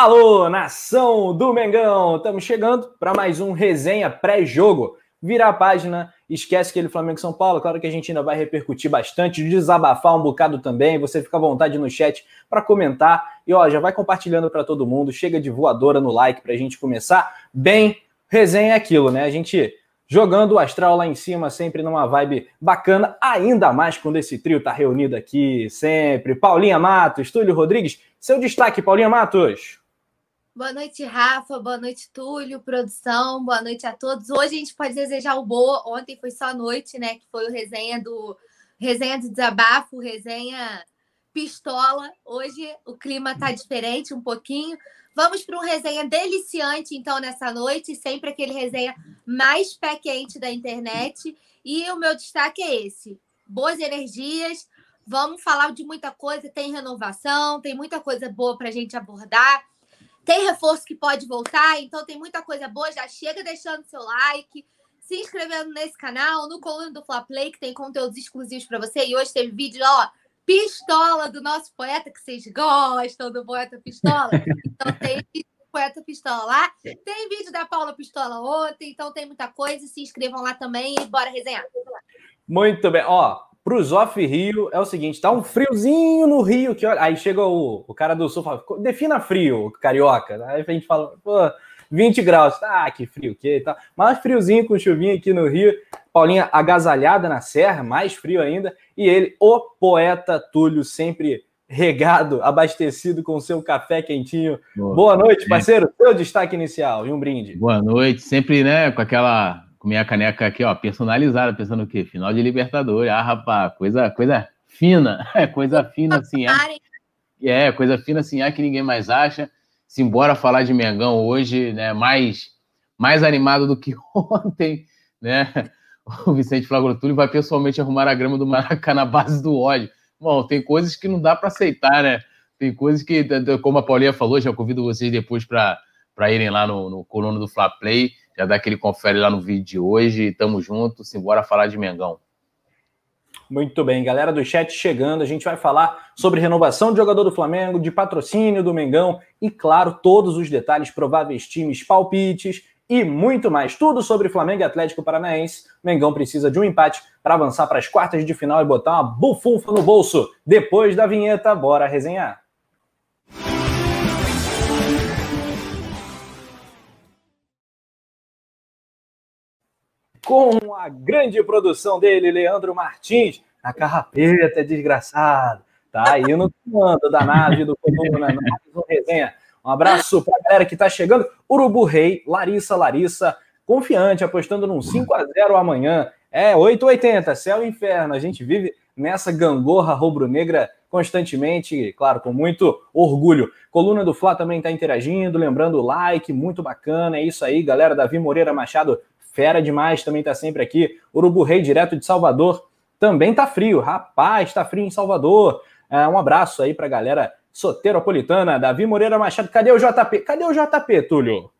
Alô, nação do Mengão! Estamos chegando para mais um resenha pré-jogo. Vira a página, esquece aquele Flamengo São Paulo. Claro que a gente ainda vai repercutir bastante, desabafar um bocado também. Você fica à vontade no chat para comentar. E ó, já vai compartilhando para todo mundo. Chega de voadora no like para a gente começar bem. Resenha é aquilo, né? A gente jogando o astral lá em cima, sempre numa vibe bacana, ainda mais quando esse trio tá reunido aqui, sempre. Paulinha Matos, Túlio Rodrigues, seu destaque, Paulinha Matos. Boa noite, Rafa. Boa noite, Túlio, produção. Boa noite a todos. Hoje a gente pode desejar o boa. Ontem foi só noite, né? Que foi o resenha do resenha de desabafo, resenha pistola. Hoje o clima tá diferente um pouquinho. Vamos para um resenha deliciante, então, nessa noite. Sempre aquele resenha mais pé quente da internet. E o meu destaque é esse: boas energias. Vamos falar de muita coisa. Tem renovação, tem muita coisa boa para a gente abordar. Tem reforço que pode voltar, então tem muita coisa boa. Já chega deixando seu like, se inscrevendo nesse canal, no Coluna do Fla Play, que tem conteúdos exclusivos para você. E hoje teve vídeo, ó, pistola do nosso poeta, que vocês gostam do poeta pistola. Então tem vídeo do poeta pistola lá. Tem vídeo da Paula Pistola ontem, então tem muita coisa. Se inscrevam lá também e bora resenhar. Muito bem. Ó, Pro Zoff Rio é o seguinte: tá um friozinho no Rio, que aí chega o, o cara do sul fala, defina frio, carioca. Aí a gente fala, pô, 20 graus, ah, que frio, que tá. Mais friozinho com chuvinha aqui no Rio. Paulinha agasalhada na serra, mais frio ainda. E ele, o poeta Túlio, sempre regado, abastecido com seu café quentinho. Boa, Boa noite, parceiro. Seu destaque inicial e um brinde. Boa noite, sempre, né, com aquela minha caneca aqui, ó, personalizada, pensando o quê? Final de Libertadores. Ah, rapaz, coisa, coisa fina, é coisa fina assim. É, é, coisa fina assim, é que ninguém mais acha. Simbora falar de Mengão hoje, né? Mais, mais animado do que ontem, né? O Vicente Flagrotulli vai pessoalmente arrumar a grama do Maracanã na base do ódio. Bom, tem coisas que não dá para aceitar, né? Tem coisas que, como a Paulinha falou, já convido vocês depois para irem lá no, no coluna do Fla Play já dá aquele confere lá no vídeo de hoje. Tamo junto, simbora falar de Mengão. Muito bem, galera do chat chegando, a gente vai falar sobre renovação de jogador do Flamengo, de patrocínio do Mengão e, claro, todos os detalhes, prováveis times, palpites e muito mais. Tudo sobre Flamengo e Atlético Paranaense. Mengão precisa de um empate para avançar para as quartas de final e botar uma bufunfa no bolso. Depois da vinheta, bora resenhar. Com a grande produção dele, Leandro Martins, a carrapeta, desgraçado. Tá aí no comando da nave do Coluna, mais um resenha. Um abraço para a galera que está chegando. Urubu Rei, Larissa, Larissa, confiante, apostando num 5 a 0 amanhã. É, 880, céu e inferno. A gente vive nessa gangorra rubro-negra constantemente, claro, com muito orgulho. Coluna do Fla também está interagindo, lembrando o like, muito bacana. É isso aí, galera. Davi Moreira Machado Fera demais também tá sempre aqui. Urubu Rei, direto de Salvador. Também tá frio. Rapaz, tá frio em Salvador. É, um abraço aí pra galera soteropolitana. Davi Moreira Machado. Cadê o JP? Cadê o JP, Túlio?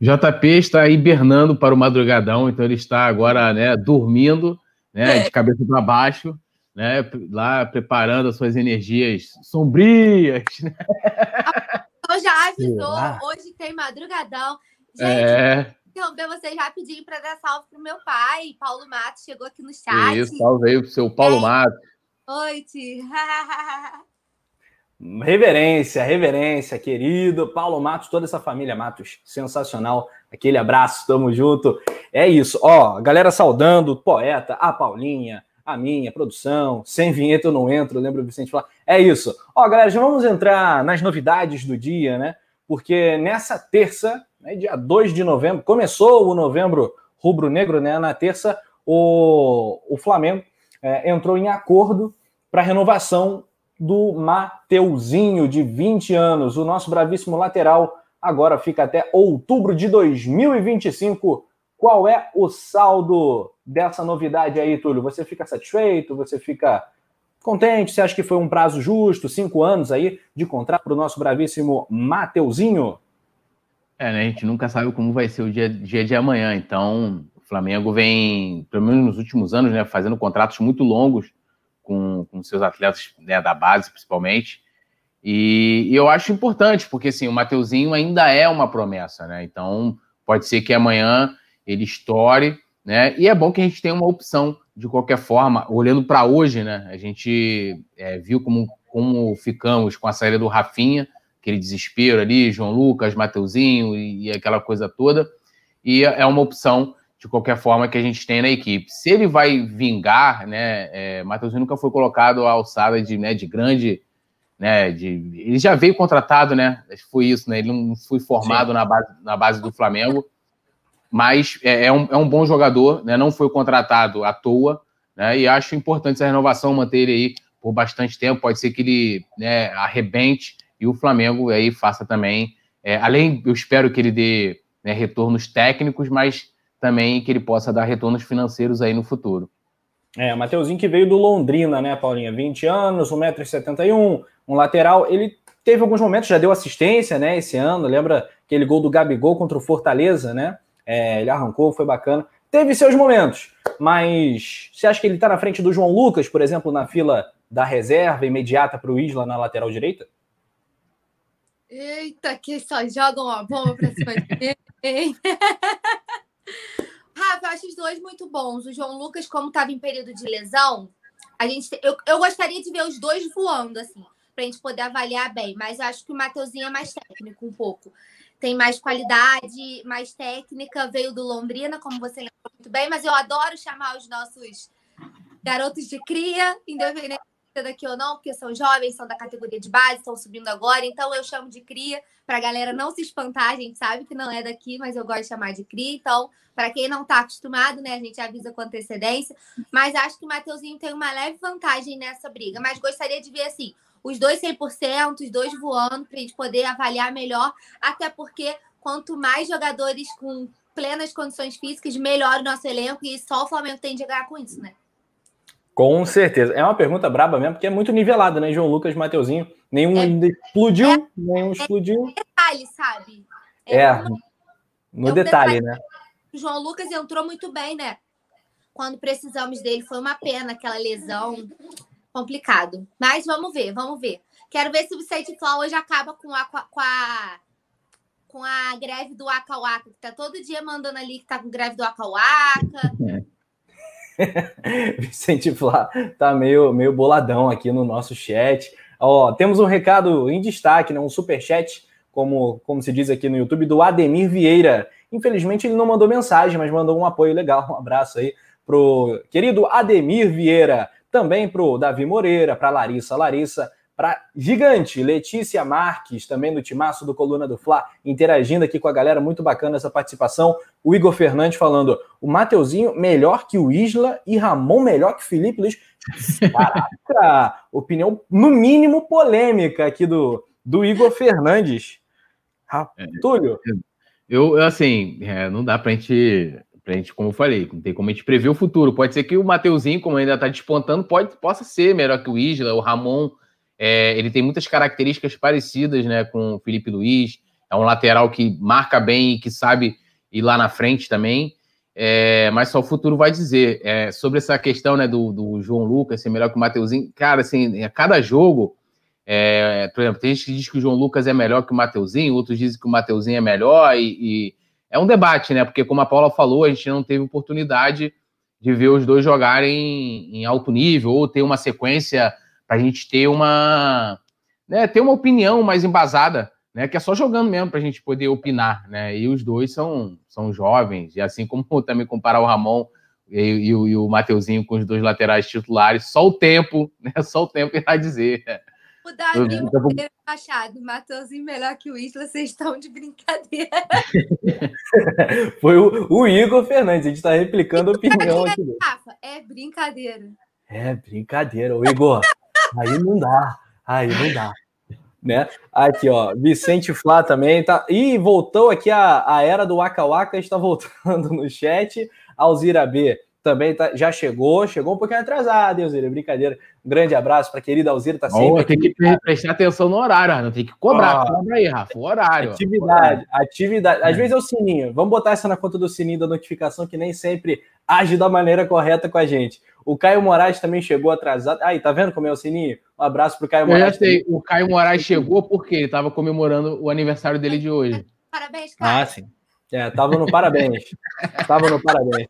JP está hibernando para o madrugadão, então ele está agora né, dormindo, né, é. de cabeça para baixo, né, lá preparando as suas energias sombrias. Né? Eu já avisou, hoje tem madrugadão. Gente, é interromper vocês rapidinho para dar salve pro meu pai. Paulo Matos chegou aqui no chat. Isso, salve aí pro seu Paulo é. Matos. Noite. reverência, reverência, querido Paulo Matos, toda essa família Matos, sensacional. Aquele abraço, tamo junto. É isso, ó, galera saudando, poeta, a Paulinha, a minha produção, sem vinheta eu não entro, lembra o Vicente falar? É isso. Ó, galera, já vamos entrar nas novidades do dia, né? Porque nessa terça né, dia 2 de novembro, começou o novembro rubro-negro, né? Na terça, o, o Flamengo é, entrou em acordo para renovação do Mateuzinho, de 20 anos. O nosso bravíssimo lateral agora fica até outubro de 2025. Qual é o saldo dessa novidade aí, Túlio? Você fica satisfeito? Você fica contente? Você acha que foi um prazo justo? Cinco anos aí de contrato para o nosso bravíssimo Mateuzinho? É, né? A gente nunca sabe como vai ser o dia, dia de amanhã. Então, o Flamengo vem, pelo menos nos últimos anos, né, fazendo contratos muito longos com, com seus atletas né, da base, principalmente. E, e, eu acho importante, porque assim, o Mateuzinho ainda é uma promessa, né? Então, pode ser que amanhã ele estoure, né? E é bom que a gente tenha uma opção, de qualquer forma, olhando para hoje, né? A gente é, viu como, como ficamos com a saída do Rafinha, aquele desespero ali, João Lucas, Mateuzinho e, e aquela coisa toda. E é uma opção, de qualquer forma, que a gente tem na equipe. Se ele vai vingar, né? É, Mateuzinho nunca foi colocado à alçada de, né, de grande né? De, ele já veio contratado, né? Foi isso, né? Ele não foi formado na base, na base do Flamengo, mas é, é, um, é um bom jogador, né? Não foi contratado à toa, né? E acho importante essa renovação, manter ele aí por bastante tempo. Pode ser que ele né, arrebente e o Flamengo aí faça também. É, além, eu espero que ele dê né, retornos técnicos, mas também que ele possa dar retornos financeiros aí no futuro. É, o Mateuzinho que veio do Londrina, né, Paulinha? 20 anos, 1,71m, um lateral. Ele teve alguns momentos, já deu assistência, né, esse ano. Lembra aquele gol do Gabigol contra o Fortaleza, né? É, ele arrancou, foi bacana. Teve seus momentos, mas você acha que ele está na frente do João Lucas, por exemplo, na fila da reserva imediata para o Isla na lateral direita? Eita, que só jogam uma bomba para cima de mim. Rafa, eu acho os dois muito bons. O João Lucas, como estava em período de lesão, a gente, eu, eu gostaria de ver os dois voando, assim, para a gente poder avaliar bem. Mas eu acho que o Mateuzinho é mais técnico um pouco. Tem mais qualidade, mais técnica. Veio do Londrina, como você lembrou muito bem. Mas eu adoro chamar os nossos garotos de cria, independente daqui ou não, porque são jovens, são da categoria de base, estão subindo agora, então eu chamo de cria para a galera não se espantar, a gente sabe que não é daqui, mas eu gosto de chamar de cria, então, para quem não está acostumado, né, a gente avisa com antecedência, mas acho que o Mateuzinho tem uma leve vantagem nessa briga, mas gostaria de ver assim, os dois 100%, os dois voando, para a gente poder avaliar melhor, até porque quanto mais jogadores com plenas condições físicas, melhor o nosso elenco, e só o Flamengo tem de ganhar com isso, né? Com certeza. É uma pergunta braba mesmo, porque é muito nivelada, né? João Lucas, Mateuzinho. Nenhum é, explodiu, é, nenhum explodiu. É detalhe, sabe? É, é no detalhe, né? O João Lucas entrou muito bem, né? Quando precisamos dele, foi uma pena aquela lesão. Complicado. Mas vamos ver, vamos ver. Quero ver se o Vicente Flau hoje acaba com a, com a, com a greve do Acauaca, que tá todo dia mandando ali que tá com greve do Acauaca. É. Vicente Flá tá meio, meio boladão aqui no nosso chat. Ó, temos um recado em destaque, né? um super chat, como, como se diz aqui no YouTube, do Ademir Vieira. Infelizmente ele não mandou mensagem, mas mandou um apoio legal. Um abraço aí pro querido Ademir Vieira, também pro Davi Moreira, para Larissa Larissa, para Gigante, Letícia Marques, também do timaço do Coluna do Fla, interagindo aqui com a galera, muito bacana essa participação. O Igor Fernandes falando, o Mateuzinho melhor que o Isla e Ramon melhor que o Felipe Luiz. Caraca, opinião no mínimo polêmica aqui do, do Igor Fernandes. É, Túlio. Eu, assim, é, não dá pra gente, pra gente, como eu falei, não tem como a gente prever o futuro. Pode ser que o Mateuzinho, como ainda tá despontando, pode, possa ser melhor que o Isla, o Ramon é, ele tem muitas características parecidas né, com o Felipe Luiz. É um lateral que marca bem e que sabe ir lá na frente também. É, mas só o futuro vai dizer. É, sobre essa questão né, do, do, João Lucas ser melhor que o Mateuzinho, cara, assim, a cada jogo, é, por exemplo, tem gente que diz que o João Lucas é melhor que o Mateuzinho, outros dizem que o Mateuzinho é melhor, e, e, é um debate, né? Porque, como a Paula falou, a gente não teve oportunidade de ver os dois jogarem em alto nível ou ter uma sequência para a gente ter uma, né, ter uma opinião mais embasada, né, que é só jogando mesmo para a gente poder opinar, né, e os dois são, são jovens, e assim como também comparar o Ramon e, e, e o Mateuzinho com os dois laterais titulares, só o tempo, né, só o tempo irá dizer. O Davi Machado, Matheusinho melhor que o Isla, vocês estão de brincadeira. Foi o, o, Igor Fernandes, a gente está replicando a opinião aqui. Rafa, é brincadeira. É brincadeira, o Igor. Aí não dá. Aí não dá. Né? Aqui, ó, Vicente Flá também tá. E voltou aqui a, a era do Waka Waka, está voltando no chat. Alzira B também tá, já chegou, chegou um pouquinho atrasado, Alzira, brincadeira. Um grande abraço para a querida Alzira, tá sempre. Oh, tem que prestar atenção no horário, não tem que cobrar. Oh, cobra aí, Rafa, o horário. Atividade, atividade. Às vezes é o sininho. Vamos botar essa na conta do sininho da notificação, que nem sempre age da maneira correta com a gente. O Caio Moraes também chegou atrasado. Aí, tá vendo como é o sininho? Um abraço pro Caio Moraes. Eu já sei, o Caio Moraes chegou porque ele estava comemorando o aniversário dele de hoje. Parabéns, Caio. Ah, sim. É, tava no parabéns. tava no parabéns.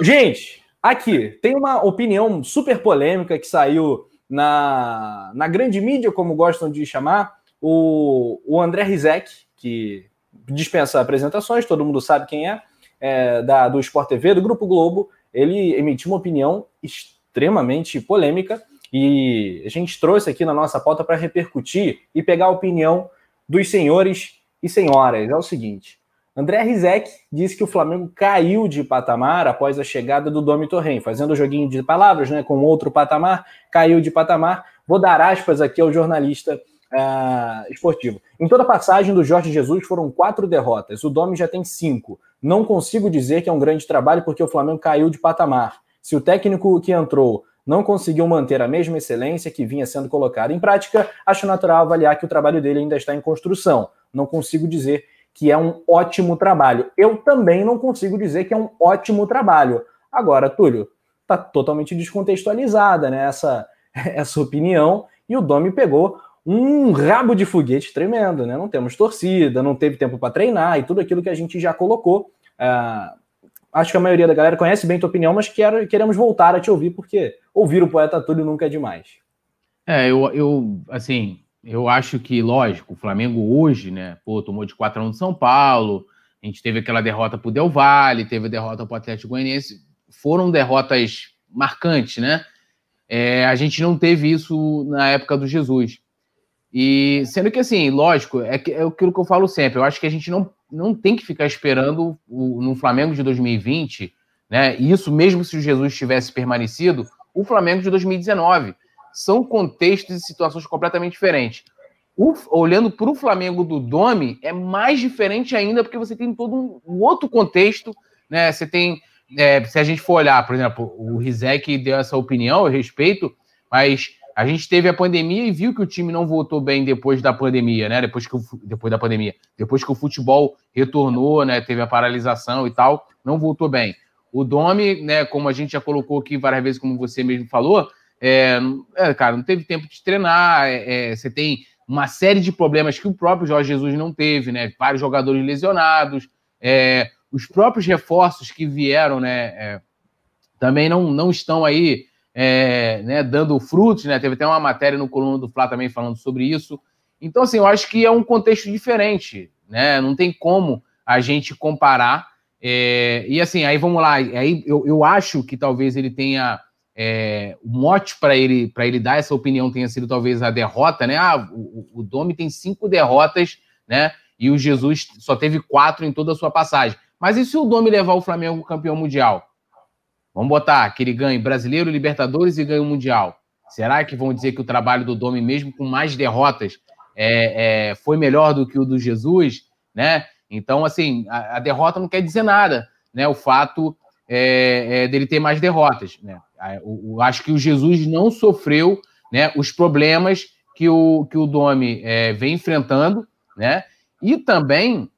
Gente, aqui tem uma opinião super polêmica que saiu na, na grande mídia, como gostam de chamar, o, o André Rizek, que dispensa apresentações, todo mundo sabe quem é, é da, do Sport TV, do Grupo Globo, ele emitiu uma opinião extremamente polêmica e a gente trouxe aqui na nossa pauta para repercutir e pegar a opinião dos senhores e senhoras. É o seguinte: André Rizek disse que o Flamengo caiu de patamar após a chegada do Domi Torren, fazendo o joguinho de palavras, né, com outro patamar, caiu de patamar. Vou dar aspas aqui ao jornalista uh, esportivo. Em toda a passagem do Jorge Jesus foram quatro derrotas, o Domi já tem cinco. Não consigo dizer que é um grande trabalho porque o Flamengo caiu de patamar. Se o técnico que entrou não conseguiu manter a mesma excelência que vinha sendo colocada em prática, acho natural avaliar que o trabalho dele ainda está em construção. Não consigo dizer que é um ótimo trabalho. Eu também não consigo dizer que é um ótimo trabalho. Agora, Túlio, está totalmente descontextualizada né, essa, essa opinião e o Domi pegou um rabo de foguete tremendo, né? Não temos torcida, não teve tempo para treinar e tudo aquilo que a gente já colocou. Uh, acho que a maioria da galera conhece bem tua opinião, mas quero, queremos voltar a te ouvir, porque ouvir o poeta Túlio nunca é demais. É, eu, eu assim, eu acho que, lógico, o Flamengo hoje, né, pô, tomou de 4 a 1 de São Paulo, a gente teve aquela derrota pro Del Valle, teve a derrota pro Atlético Goianiense, foram derrotas marcantes, né? É, a gente não teve isso na época do Jesus. E sendo que, assim, lógico, é, é aquilo que eu falo sempre, eu acho que a gente não, não tem que ficar esperando o, no Flamengo de 2020, né? Isso mesmo se o Jesus tivesse permanecido, o Flamengo de 2019. São contextos e situações completamente diferentes. O, olhando para o Flamengo do Domi, é mais diferente ainda, porque você tem todo um, um outro contexto, né? Você tem. É, se a gente for olhar, por exemplo, o Rizek deu essa opinião, eu respeito, mas a gente teve a pandemia e viu que o time não voltou bem depois da pandemia, né? Depois, que o, depois da pandemia. Depois que o futebol retornou, né? Teve a paralisação e tal, não voltou bem. O Domi, né? Como a gente já colocou aqui várias vezes, como você mesmo falou, é, é cara, não teve tempo de treinar. É, é, você tem uma série de problemas que o próprio Jorge Jesus não teve, né? Vários jogadores lesionados, é, os próprios reforços que vieram, né? É, também não, não estão aí né, dando frutos, né? Teve até uma matéria no coluna do Flá também falando sobre isso. Então, assim, eu acho que é um contexto diferente, né? Não tem como a gente comparar. E assim, aí vamos lá. Aí eu, eu acho que talvez ele tenha é, o mote para ele para ele dar essa opinião tenha sido talvez a derrota, né? Ah, o, o Domi tem cinco derrotas, né? E o Jesus só teve quatro em toda a sua passagem. Mas e se o Domi levar o Flamengo campeão mundial? Vamos botar que ele ganhe Brasileiro, Libertadores e ganhe o Mundial. Será que vão dizer que o trabalho do Domi, mesmo com mais derrotas, é, é, foi melhor do que o do Jesus? Né? Então, assim, a, a derrota não quer dizer nada. Né? O fato é, é dele ter mais derrotas. Né? Eu, acho que o Jesus não sofreu né, os problemas que o, que o Domi é, vem enfrentando, né? E também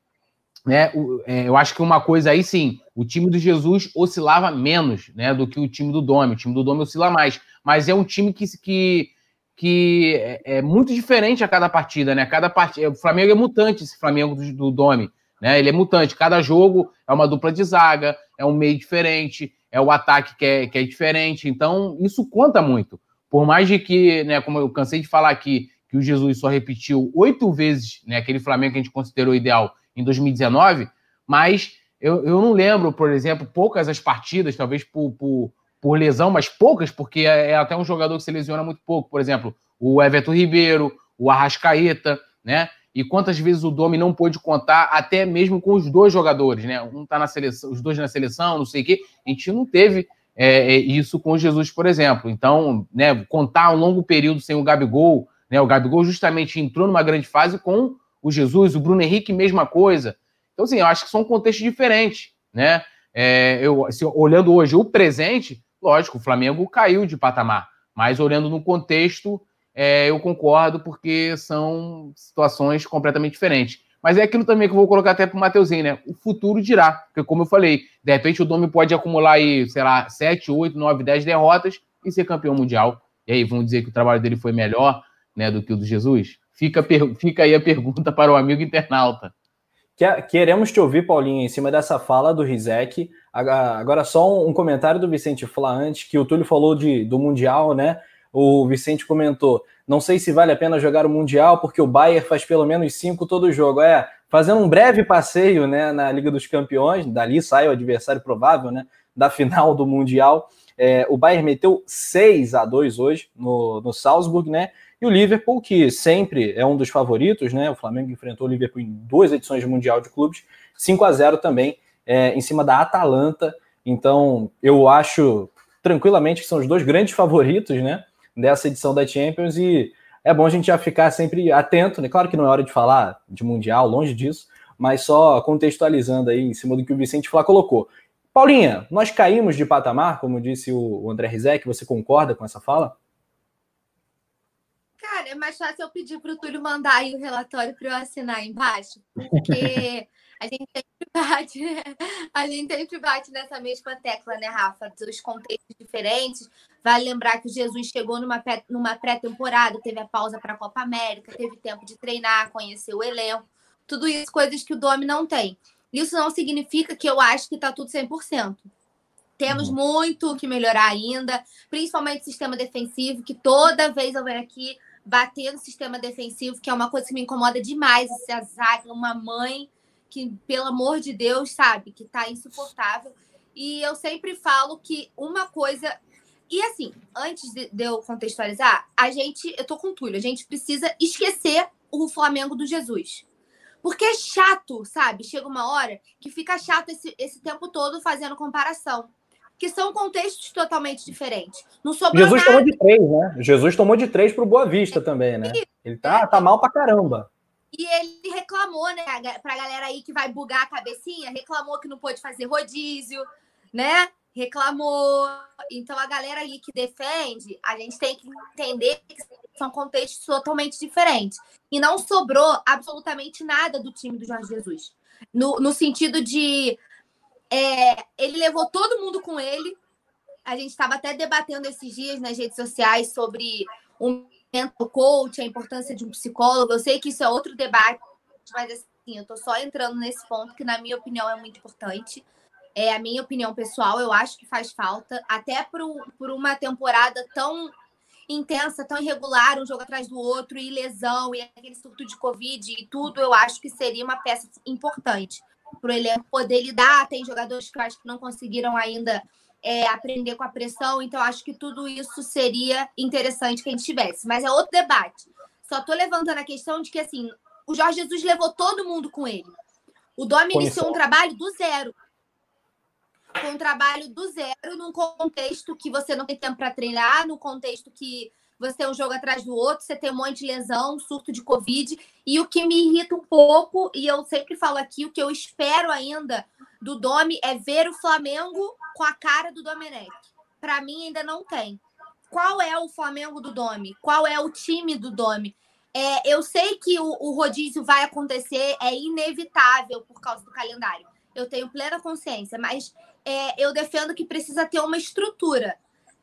né, é, eu acho que uma coisa aí sim, o time do Jesus oscilava menos né, do que o time do Dome. O time do Dome oscila mais. Mas é um time que, que, que é, é muito diferente a cada partida, né? Cada partida, o Flamengo é mutante, esse Flamengo do, do Dome. Né? Ele é mutante. Cada jogo é uma dupla de zaga, é um meio diferente, é o ataque que é, que é diferente. Então, isso conta muito. Por mais de que, né, como eu cansei de falar aqui, que o Jesus só repetiu oito vezes né, aquele Flamengo que a gente considerou ideal em 2019, mas eu, eu não lembro, por exemplo, poucas as partidas, talvez por, por, por lesão, mas poucas, porque é, é, até um jogador que se lesiona muito pouco. Por exemplo, o Everton Ribeiro, o Arrascaeta, né? E quantas vezes o Domi não pôde contar, até mesmo com os dois jogadores, né? Um tá na seleção, os dois na seleção, não sei o quê. A gente não teve é, é isso com o Jesus, por exemplo. Então, né, contar um longo período sem o Gabigol, né? O Gabigol justamente entrou numa grande fase com o Jesus, o Bruno Henrique, mesma coisa. Então, assim, eu acho que são contextos diferentes, né? É, eu, assim, olhando hoje o presente, lógico, o Flamengo caiu de patamar, mas olhando no contexto, é, eu concordo porque são situações completamente diferentes. Mas é aquilo também que eu vou colocar até para o Mateuzinho, né? O futuro dirá. Porque, como eu falei, de repente o Domi pode acumular aí, sei lá, 7, 8, 9, 10 derrotas e ser campeão mundial. E aí vão dizer que o trabalho dele foi melhor né, do que o do Jesus? Fica, fica aí a pergunta para o amigo internauta. Queremos te ouvir, Paulinho, em cima dessa fala do Rizek. Agora, só um comentário do Vicente Flá antes, que o Túlio falou de, do Mundial, né? O Vicente comentou: não sei se vale a pena jogar o Mundial, porque o Bayern faz pelo menos cinco todo jogo. É, fazendo um breve passeio né, na Liga dos Campeões, dali sai o adversário provável né, da final do Mundial. É, o Bayern meteu 6 a 2 hoje no, no Salzburg, né? E o Liverpool, que sempre é um dos favoritos, né? O Flamengo enfrentou o Liverpool em duas edições do Mundial de Clubes, 5 a 0 também, é, em cima da Atalanta. Então, eu acho tranquilamente que são os dois grandes favoritos, né? Dessa edição da Champions e é bom a gente já ficar sempre atento, né? Claro que não é hora de falar de Mundial, longe disso, mas só contextualizando aí em cima do que o Vicente Flá colocou. Paulinha, nós caímos de patamar, como disse o André Rizek, você concorda com essa fala? Cara, é mais fácil eu pedir para o Túlio mandar aí o relatório para eu assinar embaixo, porque a gente sempre bate, né? a gente sempre bate nessa mesma tecla, né, Rafa? Dos contextos diferentes. Vale lembrar que o Jesus chegou numa, numa pré-temporada, teve a pausa para a Copa América, teve tempo de treinar, conhecer o elenco. Tudo isso, coisas que o Domi não tem. Isso não significa que eu acho que está tudo 100%. Temos uhum. muito que melhorar ainda, principalmente o sistema defensivo, que toda vez eu venho aqui bater no sistema defensivo, que é uma coisa que me incomoda demais. Essa zaga, uma mãe que, pelo amor de Deus, sabe, que está insuportável. E eu sempre falo que uma coisa. E assim, antes de eu contextualizar, a gente, eu tô com o Túlio, a gente precisa esquecer o Flamengo do Jesus. Porque é chato, sabe? Chega uma hora que fica chato esse, esse tempo todo fazendo comparação. Que são contextos totalmente diferentes. Não sobrou Jesus nada. tomou de três, né? Jesus tomou de três pro Boa Vista também, né? Ele tá, tá mal pra caramba. E ele reclamou, né? Pra galera aí que vai bugar a cabecinha, reclamou que não pôde fazer rodízio, né? Reclamou. Então, a galera aí que defende, a gente tem que entender que são contextos totalmente diferentes. E não sobrou absolutamente nada do time do Jorge Jesus. No, no sentido de. É, ele levou todo mundo com ele. A gente estava até debatendo esses dias nas redes sociais sobre o mental coach, a importância de um psicólogo. Eu sei que isso é outro debate, mas assim, eu estou só entrando nesse ponto que, na minha opinião, é muito importante. É a minha opinião pessoal, eu acho que faz falta, até por, por uma temporada tão intensa, tão irregular, um jogo atrás do outro, e lesão, e aquele surto de Covid e tudo, eu acho que seria uma peça importante para o elenco poder lidar. Tem jogadores que eu acho que não conseguiram ainda é, aprender com a pressão, então acho que tudo isso seria interessante que a gente tivesse. Mas é outro debate. Só estou levantando a questão de que assim, o Jorge Jesus levou todo mundo com ele. O Domi iniciou um trabalho do zero com um trabalho do zero, num contexto que você não tem tempo para treinar, no contexto que você tem um jogo atrás do outro, você tem um monte de lesão, surto de Covid. E o que me irrita um pouco, e eu sempre falo aqui, o que eu espero ainda do Domi é ver o Flamengo com a cara do Domenech. Para mim, ainda não tem. Qual é o Flamengo do Domi? Qual é o time do Domi? É, eu sei que o, o rodízio vai acontecer, é inevitável por causa do calendário. Eu tenho plena consciência, mas é, eu defendo que precisa ter uma estrutura.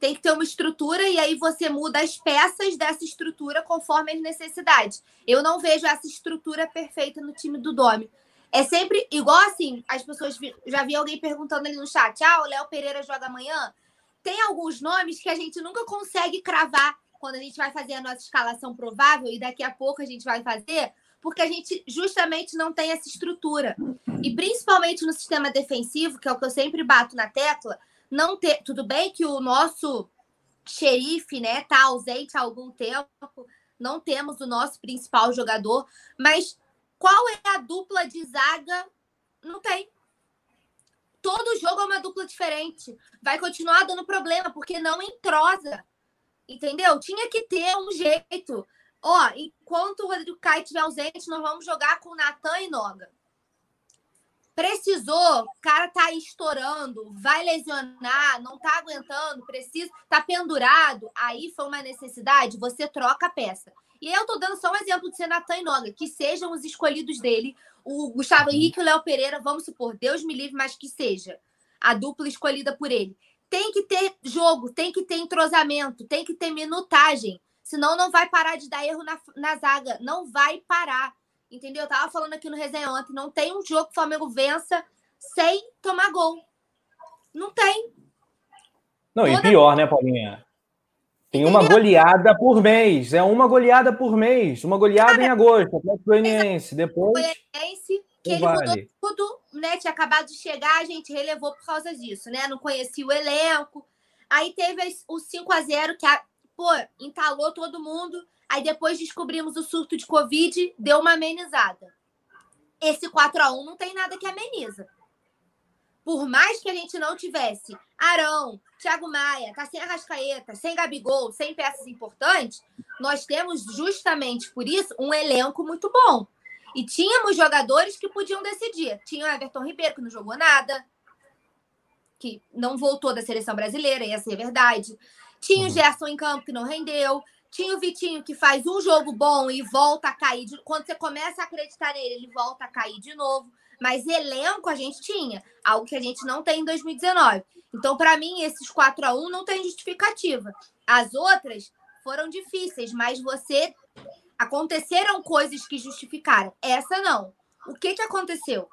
Tem que ter uma estrutura e aí você muda as peças dessa estrutura conforme as necessidades. Eu não vejo essa estrutura perfeita no time do Domi. É sempre igual assim, as pessoas já vi alguém perguntando ali no chat: "Ah, o Léo Pereira joga amanhã?" Tem alguns nomes que a gente nunca consegue cravar quando a gente vai fazer a nossa escalação provável e daqui a pouco a gente vai fazer, porque a gente justamente não tem essa estrutura. E principalmente no sistema defensivo, que é o que eu sempre bato na tecla, não ter. Tudo bem que o nosso xerife, né, tá ausente há algum tempo, não temos o nosso principal jogador, mas qual é a dupla de zaga? Não tem. Todo jogo é uma dupla diferente. Vai continuar dando problema, porque não entrosa. Entendeu? Tinha que ter um jeito. Ó, enquanto o Rodrigo Caio estiver ausente, nós vamos jogar com Natan e Noga. Precisou, o cara tá aí estourando, vai lesionar, não tá aguentando, precisa, tá pendurado. Aí foi uma necessidade, você troca a peça. E eu tô dando só um exemplo de ser Natan e Noga, que sejam os escolhidos dele, o Gustavo uhum. Henrique e o Léo Pereira, vamos supor, Deus me livre, mas que seja a dupla escolhida por ele. Tem que ter jogo, tem que ter entrosamento, tem que ter minutagem. Senão não vai parar de dar erro na, na zaga. Não vai parar. Entendeu? Eu tava falando aqui no resenha ontem. Não tem um jogo que o Flamengo vença sem tomar gol. Não tem. Não, Toda... e pior, né, Paulinha? Tem uma goleada por mês. É uma goleada por mês. Uma goleada Cara, em agosto. Atlético Goianiense. Depois. Goianiense, que ele vale. mudou tudo, né? Tinha acabado de chegar, a gente relevou por causa disso, né? Não conhecia o elenco. Aí teve o 5 a 0 que, a, pô, entalou todo mundo. Aí depois descobrimos o surto de Covid, deu uma amenizada. Esse 4 a 1 não tem nada que ameniza. Por mais que a gente não tivesse Arão, Thiago Maia, tá sem Arrascaeta, sem Gabigol, sem peças importantes, nós temos justamente por isso um elenco muito bom. E tínhamos jogadores que podiam decidir. Tinha o Everton Ribeiro, que não jogou nada, que não voltou da seleção brasileira, essa é a verdade. Tinha o uhum. Gerson em campo, que não rendeu. Tinha o Vitinho, que faz um jogo bom e volta a cair. De... Quando você começa a acreditar nele, ele volta a cair de novo. Mas elenco a gente tinha, algo que a gente não tem em 2019. Então, para mim, esses 4 a 1 não tem justificativa. As outras foram difíceis, mas você Aconteceram coisas que justificaram. Essa não. O que, que aconteceu?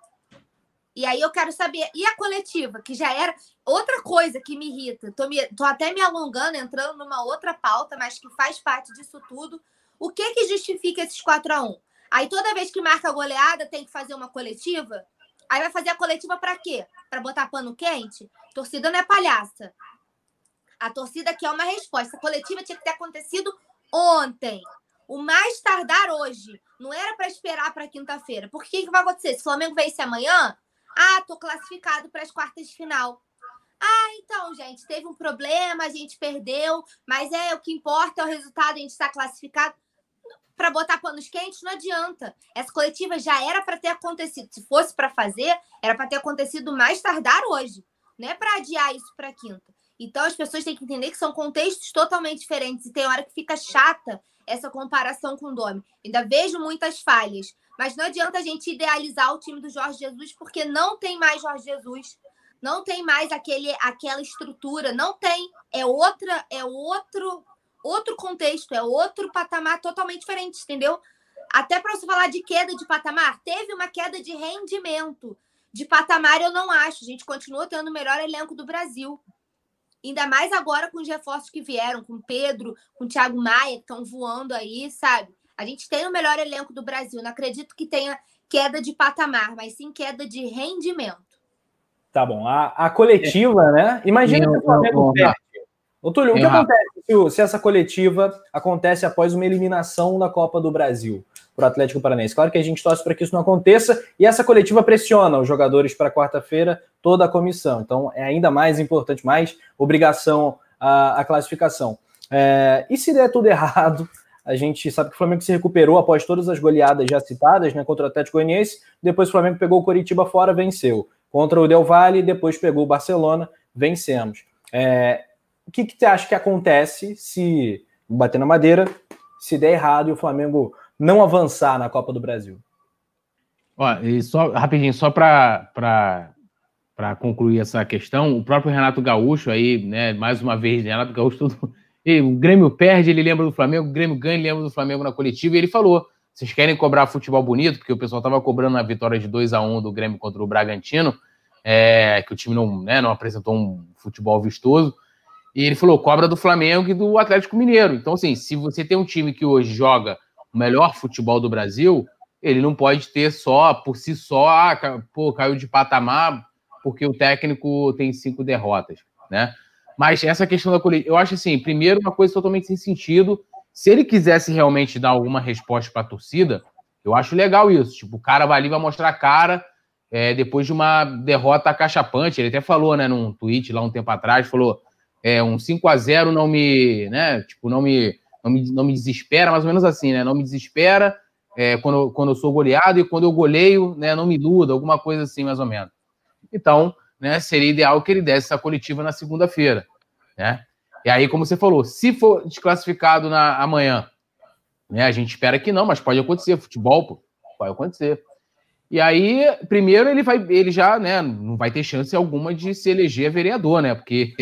E aí eu quero saber. E a coletiva, que já era outra coisa que me irrita. Tô, me, tô até me alongando, entrando numa outra pauta, mas que faz parte disso tudo. O que que justifica esses 4 a 1 Aí toda vez que marca a goleada, tem que fazer uma coletiva. Aí vai fazer a coletiva para quê? Para botar pano quente? Torcida não é palhaça. A torcida quer uma resposta. A coletiva tinha que ter acontecido ontem o mais tardar hoje. Não era para esperar para quinta-feira. Porque o que, vai acontecer? Se o Flamengo vence amanhã, ah, tô classificado para as quartas de final. Ah, então, gente, teve um problema, a gente perdeu, mas é o que importa é o resultado, a gente está classificado. Para botar panos quentes, não adianta. Essa coletiva já era para ter acontecido. Se fosse para fazer, era para ter acontecido mais tardar hoje. Não é para adiar isso para quinta. Então, as pessoas têm que entender que são contextos totalmente diferentes. E tem hora que fica chata essa comparação com o Domi. Ainda vejo muitas falhas, mas não adianta a gente idealizar o time do Jorge Jesus, porque não tem mais Jorge Jesus, não tem mais aquele, aquela estrutura, não tem. É outra, é outro, outro contexto, é outro patamar totalmente diferente, entendeu? Até para você falar de queda de patamar, teve uma queda de rendimento. De patamar, eu não acho. A gente continua tendo o melhor elenco do Brasil. Ainda mais agora com os reforços que vieram, com Pedro, com Thiago Maia, que estão voando aí, sabe? A gente tem o melhor elenco do Brasil. Não acredito que tenha queda de patamar, mas sim queda de rendimento. Tá bom. A, a coletiva, é. né? Imagina se o Flamengo perde. Ô, Túlio, o que acontece se, se essa coletiva acontece após uma eliminação da Copa do Brasil? para o Atlético Paranaense. Claro que a gente torce para que isso não aconteça e essa coletiva pressiona os jogadores para quarta-feira, toda a comissão. Então é ainda mais importante, mais obrigação a, a classificação. É, e se der tudo errado, a gente sabe que o Flamengo se recuperou após todas as goleadas já citadas né, contra o Atlético Goianiense. Depois o Flamengo pegou o Coritiba fora, venceu. Contra o Del Valle, depois pegou o Barcelona, vencemos. É, o que, que você acha que acontece se bater na madeira, se der errado e o Flamengo não avançar na Copa do Brasil? Ó, e só rapidinho, só para concluir essa questão, o próprio Renato Gaúcho aí, né, mais uma vez, Renato Gaúcho, tudo, e o Grêmio perde, ele lembra do Flamengo, o Grêmio ganha, ele lembra do Flamengo na coletiva, e ele falou: vocês querem cobrar futebol bonito, porque o pessoal estava cobrando a vitória de 2 a 1 do Grêmio contra o Bragantino, é, que o time não, né, não apresentou um futebol vistoso. E ele falou: cobra do Flamengo e do Atlético Mineiro. Então, assim, se você tem um time que hoje joga o melhor futebol do Brasil, ele não pode ter só, por si só, ah, pô, caiu de patamar porque o técnico tem cinco derrotas, né? Mas essa questão da coletiva, eu acho assim, primeiro, uma coisa totalmente sem sentido. Se ele quisesse realmente dar alguma resposta para a torcida, eu acho legal isso. Tipo, o cara vai ali vai mostrar a cara é, depois de uma derrota acachapante. Ele até falou, né, num tweet lá um tempo atrás, falou: é, um 5 a 0 não me, né, tipo, não me não me, não me desespera, mais ou menos assim, né? Não me desespera é, quando, quando eu sou goleado e quando eu goleio, né, não me iluda, alguma coisa assim, mais ou menos. Então, né, seria ideal que ele desse essa coletiva na segunda-feira, né? E aí, como você falou, se for desclassificado na amanhã, Né? A gente espera que não, mas pode acontecer. Futebol, pô, pode acontecer. E aí, primeiro, ele vai, ele já, né, não vai ter chance alguma de se eleger vereador, né? Porque,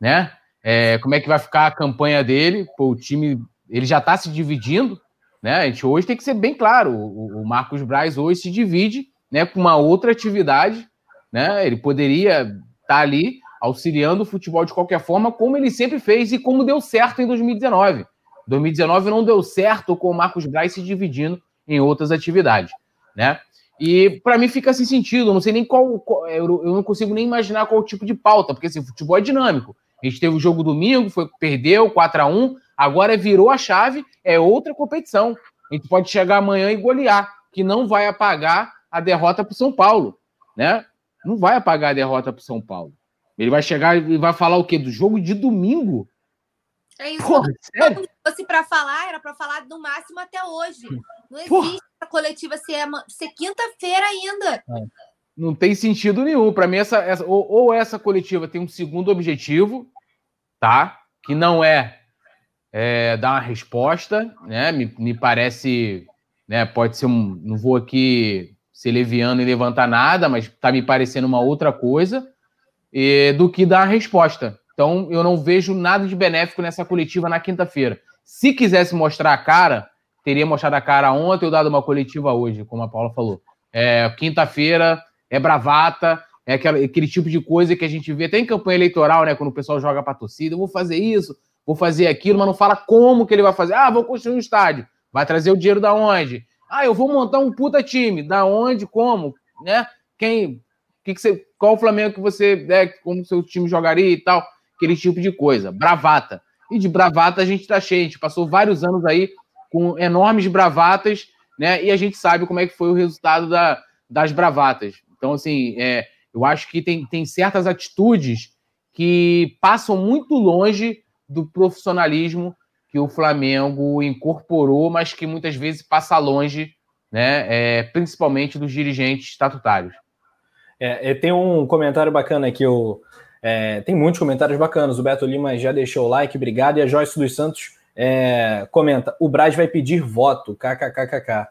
né? É, como é que vai ficar a campanha dele? Pô, o time, ele já está se dividindo, né? A gente hoje tem que ser bem claro. O, o Marcos Braz hoje se divide, né, com uma outra atividade, né? Ele poderia estar tá ali auxiliando o futebol de qualquer forma, como ele sempre fez e como deu certo em 2019. 2019 não deu certo com o Marcos Braz se dividindo em outras atividades, né? E para mim fica sem sentido, eu não sei nem qual, qual, eu não consigo nem imaginar qual tipo de pauta, porque assim, futebol é dinâmico. A gente teve o jogo domingo, foi perdeu 4 a 1, agora virou a chave, é outra competição. A gente pode chegar amanhã e golear, que não vai apagar a derrota para São Paulo, né? Não vai apagar a derrota para o São Paulo. Ele vai chegar e vai falar o quê? Do jogo de domingo? É isso. Porra, sério? Se fosse para falar, era para falar no máximo até hoje. Não existe Porra. a coletiva ser, ser quinta-feira ainda. É. Não tem sentido nenhum. Para mim, essa, essa ou, ou, essa coletiva tem um segundo objetivo, tá? Que não é, é dar uma resposta, né? Me, me parece, né? Pode ser um. Não vou aqui ser leviano e levantar nada, mas tá me parecendo uma outra coisa, e, do que dar uma resposta. Então, eu não vejo nada de benéfico nessa coletiva na quinta-feira. Se quisesse mostrar a cara, teria mostrado a cara ontem ou dado uma coletiva hoje, como a Paula falou. É, quinta-feira é bravata, é aquele, aquele, tipo de coisa que a gente vê até em campanha eleitoral, né? Quando o pessoal joga para torcida, eu vou fazer isso, vou fazer aquilo, mas não fala como que ele vai fazer. Ah, vou construir um estádio. Vai trazer o dinheiro da onde? Ah, eu vou montar um puta time. Da onde? Como? Né? Quem? Que que você, qual o Flamengo que você, né, como seu time jogaria e tal? aquele tipo de coisa. Bravata. E de bravata a gente está cheio. A gente passou vários anos aí com enormes bravatas, né? E a gente sabe como é que foi o resultado da, das bravatas. Então, assim, é, eu acho que tem, tem certas atitudes que passam muito longe do profissionalismo que o Flamengo incorporou, mas que muitas vezes passa longe, né? É, principalmente dos dirigentes estatutários. É, tem um comentário bacana aqui, o é, tem muitos comentários bacanas. O Beto Lima já deixou o like, obrigado. E a Joyce dos Santos é, comenta: o Braz vai pedir voto, kkkk.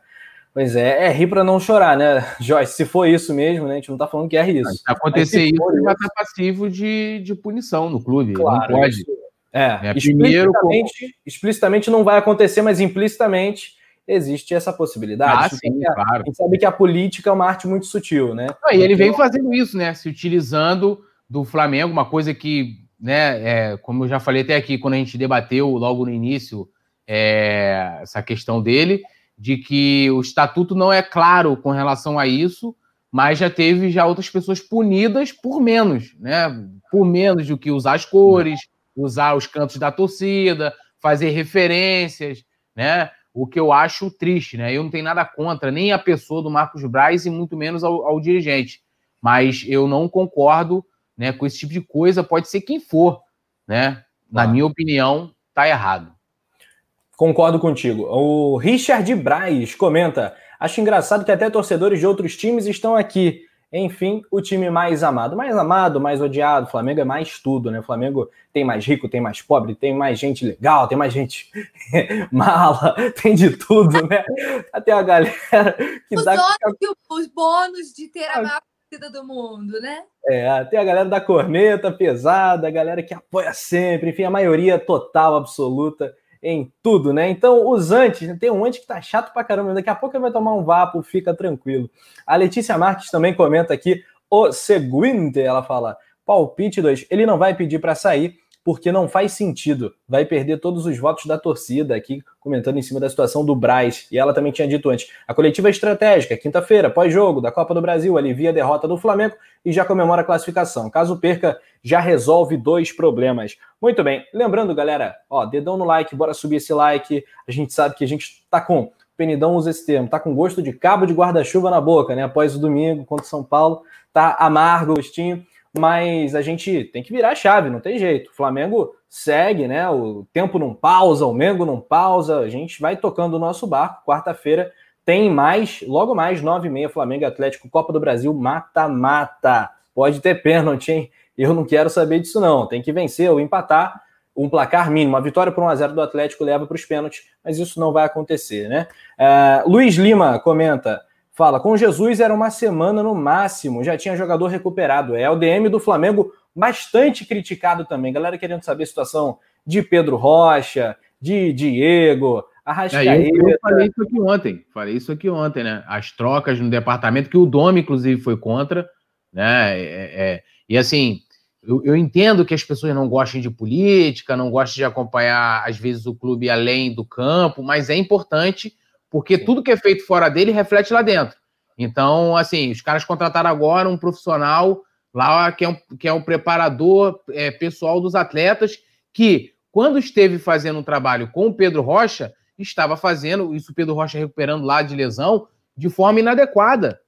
Pois é, é rir para não chorar, né, Joyce? Se for isso mesmo, né? A gente não tá falando que é isso. Se acontecer isso, ele vai estar passivo de, de punição no clube. Claro, não pode. É, é primeiro explicitamente, explicitamente não vai acontecer, mas implicitamente existe essa possibilidade. Ah, sim, a, claro. A gente sabe que a política é uma arte muito sutil, né? e ele vem fazendo isso, né? Se utilizando do Flamengo, uma coisa que, né, é, como eu já falei até aqui, quando a gente debateu logo no início é, essa questão dele, de que o estatuto não é claro com relação a isso, mas já teve já outras pessoas punidas por menos, né? Por menos do que usar as cores, usar os cantos da torcida, fazer referências, né? O que eu acho triste, né? Eu não tenho nada contra nem a pessoa do Marcos Braz e muito menos ao, ao dirigente, mas eu não concordo né, com esse tipo de coisa, pode ser quem for, né? Na ah. minha opinião, tá errado. Concordo contigo. O Richard Braz comenta: acho engraçado que até torcedores de outros times estão aqui. Enfim, o time mais amado. Mais amado, mais odiado. O Flamengo é mais tudo, né? O Flamengo tem mais rico, tem mais pobre, tem mais gente legal, tem mais gente mala, tem de tudo, né? Até a galera que os dá. Os bônus de ter a maior torcida do mundo, né? É, tem a galera da corneta pesada, a galera que apoia sempre, enfim, a maioria total, absoluta em tudo, né? Então, os antes, tem um antes que tá chato pra caramba, daqui a pouco ele vai tomar um vapo, fica tranquilo. A Letícia Marques também comenta aqui, o seguinte, ela fala, palpite 2, ele não vai pedir para sair, porque não faz sentido. Vai perder todos os votos da torcida aqui, comentando em cima da situação do Braz. E ela também tinha dito antes: a coletiva é estratégica, quinta-feira, pós-jogo da Copa do Brasil, alivia a derrota do Flamengo e já comemora a classificação. Caso perca, já resolve dois problemas. Muito bem. Lembrando, galera, ó, dedão no like, bora subir esse like. A gente sabe que a gente tá com. Penidão usa esse termo, tá com gosto de cabo de guarda-chuva na boca, né? Após o domingo contra o São Paulo, tá amargo gostinho mas a gente tem que virar a chave, não tem jeito. O Flamengo segue, né? O tempo não pausa, o Mengo não pausa, a gente vai tocando o nosso barco. Quarta-feira tem mais, logo mais, nove e meia, Flamengo Atlético, Copa do Brasil, mata-mata. Pode ter pênalti, hein? Eu não quero saber disso, não. Tem que vencer ou empatar. um placar mínimo. A vitória por 1x0 do Atlético leva para os pênaltis, mas isso não vai acontecer, né? Uh, Luiz Lima comenta. Fala, com Jesus era uma semana no máximo, já tinha jogador recuperado. É o DM do Flamengo bastante criticado também. Galera querendo saber a situação de Pedro Rocha, de Diego, Arrascaeta. É, eu, eu, falei isso aqui ontem, falei isso aqui ontem, né? As trocas no departamento, que o Dome, inclusive, foi contra, né? É, é, e assim, eu, eu, entendo que as pessoas não gostem de política, não gostem de acompanhar, às vezes, o clube além do campo, mas é importante porque Sim. tudo que é feito fora dele reflete lá dentro. Então, assim, os caras contrataram agora um profissional lá que é um, que é um preparador é, pessoal dos atletas que, quando esteve fazendo um trabalho com o Pedro Rocha, estava fazendo isso o Pedro Rocha recuperando lá de lesão de forma inadequada,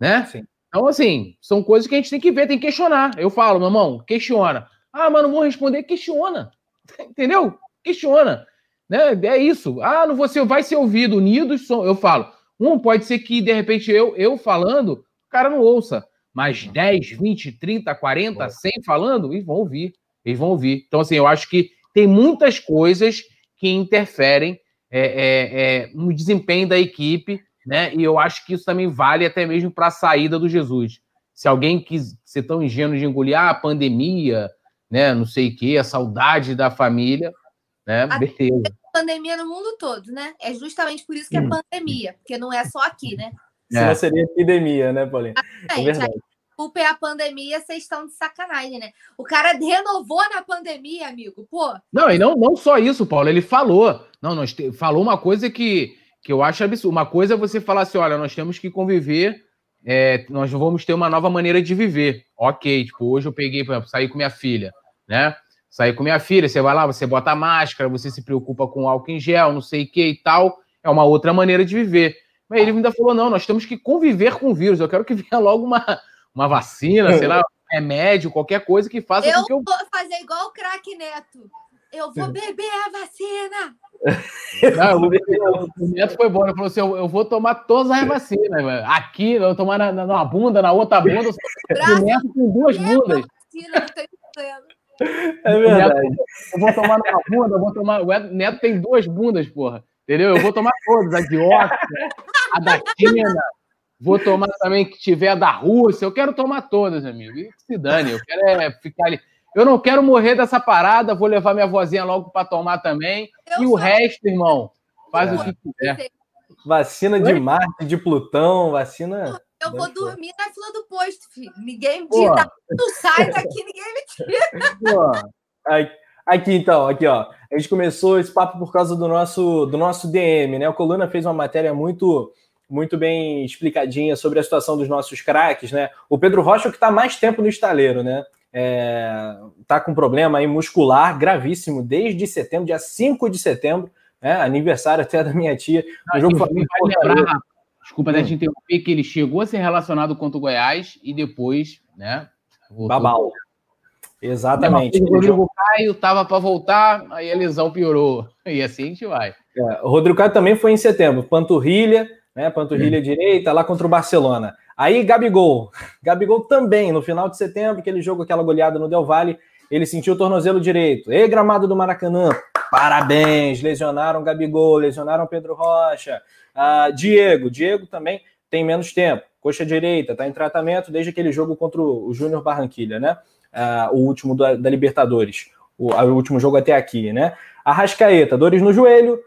né? Sim. Então, assim, são coisas que a gente tem que ver, tem que questionar. Eu falo, meu irmão, questiona. Ah, mas não vou responder, questiona. Entendeu? Questiona. Né? É isso. Ah, não você vai ser ouvido, unidos são. Eu falo. Um pode ser que, de repente, eu, eu falando, o cara não ouça. Mas 10, 20, 30, 40, 100 falando, eles vão ouvir. Eles vão ouvir. Então, assim, eu acho que tem muitas coisas que interferem é, é, é, no desempenho da equipe, né? E eu acho que isso também vale até mesmo para a saída do Jesus. Se alguém quis ser tão ingênuo de engolir ah, a pandemia, né? Não sei o quê, a saudade da família, né? A Beleza. Pandemia no mundo todo, né? É justamente por isso que é hum. pandemia, porque não é só aqui, né? Senão é. seria epidemia, né, Paulinho? É verdade. Culpa é a pandemia, vocês estão de sacanagem, né? O cara renovou na pandemia, amigo, pô. Não, e não, não só isso, Paulo, ele falou. Não, nós te, falou uma coisa que, que eu acho absurdo. Uma coisa é você falar assim: olha, nós temos que conviver, é, nós vamos ter uma nova maneira de viver. Ok, tipo, hoje eu peguei, por exemplo, saí com minha filha, né? Sair com minha filha, você vai lá, você bota máscara, você se preocupa com álcool em gel, não sei o que e tal. É uma outra maneira de viver. Mas ele ainda falou: não, nós temos que conviver com o vírus. Eu quero que venha logo uma, uma vacina, sei lá, um remédio, qualquer coisa que faça. Eu vou eu... fazer igual o craque Neto. Eu vou beber a vacina. Não, o, Neto foi bom, ele falou assim: eu, eu vou tomar todas as vacinas, mano. aqui, eu vou tomar na, na, bunda, na outra bunda. O Neto com duas bundas. Vacina, não tem problema. É verdade. eu vou tomar na bunda, eu vou tomar. O Neto tem duas bundas, porra. Entendeu? Eu vou tomar todas, a de Oxford, a da China, vou tomar também que tiver a da Rússia. Eu quero tomar todas, amigo. E se dane, eu quero é ficar ali. Eu não quero morrer dessa parada, vou levar minha vozinha logo para tomar também. Eu e o resto, irmão, faz é. o que quiser. Vacina de Marte, de Plutão, vacina. Eu vou dormir na fila do posto, filho. Ninguém me tira. Tu sai daqui, ninguém me tira. Aqui, então, aqui, ó. A gente começou esse papo por causa do nosso, do nosso DM, né? O Coluna fez uma matéria muito muito bem explicadinha sobre a situação dos nossos craques, né? O Pedro Rocha, que está mais tempo no estaleiro, né? É, tá com problema aí muscular gravíssimo desde setembro, dia 5 de setembro, né? Aniversário até da minha tia. O jogo foi lembrar, Desculpa até hum. te interromper, que ele chegou a ser relacionado contra o Goiás e depois, né? Babal. Exatamente. O Rodrigo Caio estava para voltar, aí a lesão piorou. E assim a gente vai. É, o Rodrigo Caio também foi em setembro. Panturrilha, né? Panturrilha hum. direita, lá contra o Barcelona. Aí Gabigol. Gabigol também, no final de setembro, aquele jogo, aquela goleada no Del Valle, ele sentiu o tornozelo direito. E gramado do Maracanã. Parabéns! Lesionaram Gabigol, lesionaram Pedro Rocha. Uh, Diego, Diego também tem menos tempo. Coxa direita, está em tratamento desde aquele jogo contra o Júnior Barranquilha, né? Uh, o último da, da Libertadores. O, o, último jogo até aqui, né? Arrascaeta, dores no joelho,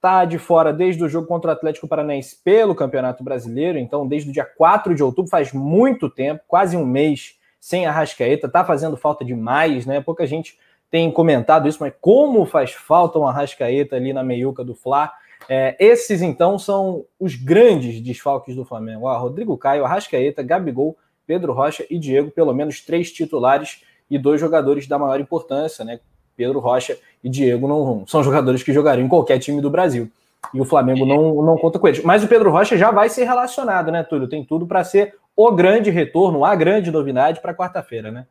tá de fora desde o jogo contra o Atlético Paranaense pelo Campeonato Brasileiro, então desde o dia 4 de outubro, faz muito tempo, quase um mês sem Arrascaeta, tá fazendo falta demais, né? Pouca gente tem comentado isso, mas como faz falta um Arrascaeta ali na meiuca do Fla. É, esses, então, são os grandes desfalques do Flamengo. Ó, Rodrigo Caio, Arrascaeta, Gabigol, Pedro Rocha e Diego, pelo menos três titulares e dois jogadores da maior importância, né? Pedro Rocha e Diego não são jogadores que jogariam em qualquer time do Brasil. E o Flamengo não, não conta com eles. Mas o Pedro Rocha já vai ser relacionado, né, Túlio? Tem tudo para ser o grande retorno, a grande novidade para quarta-feira, né?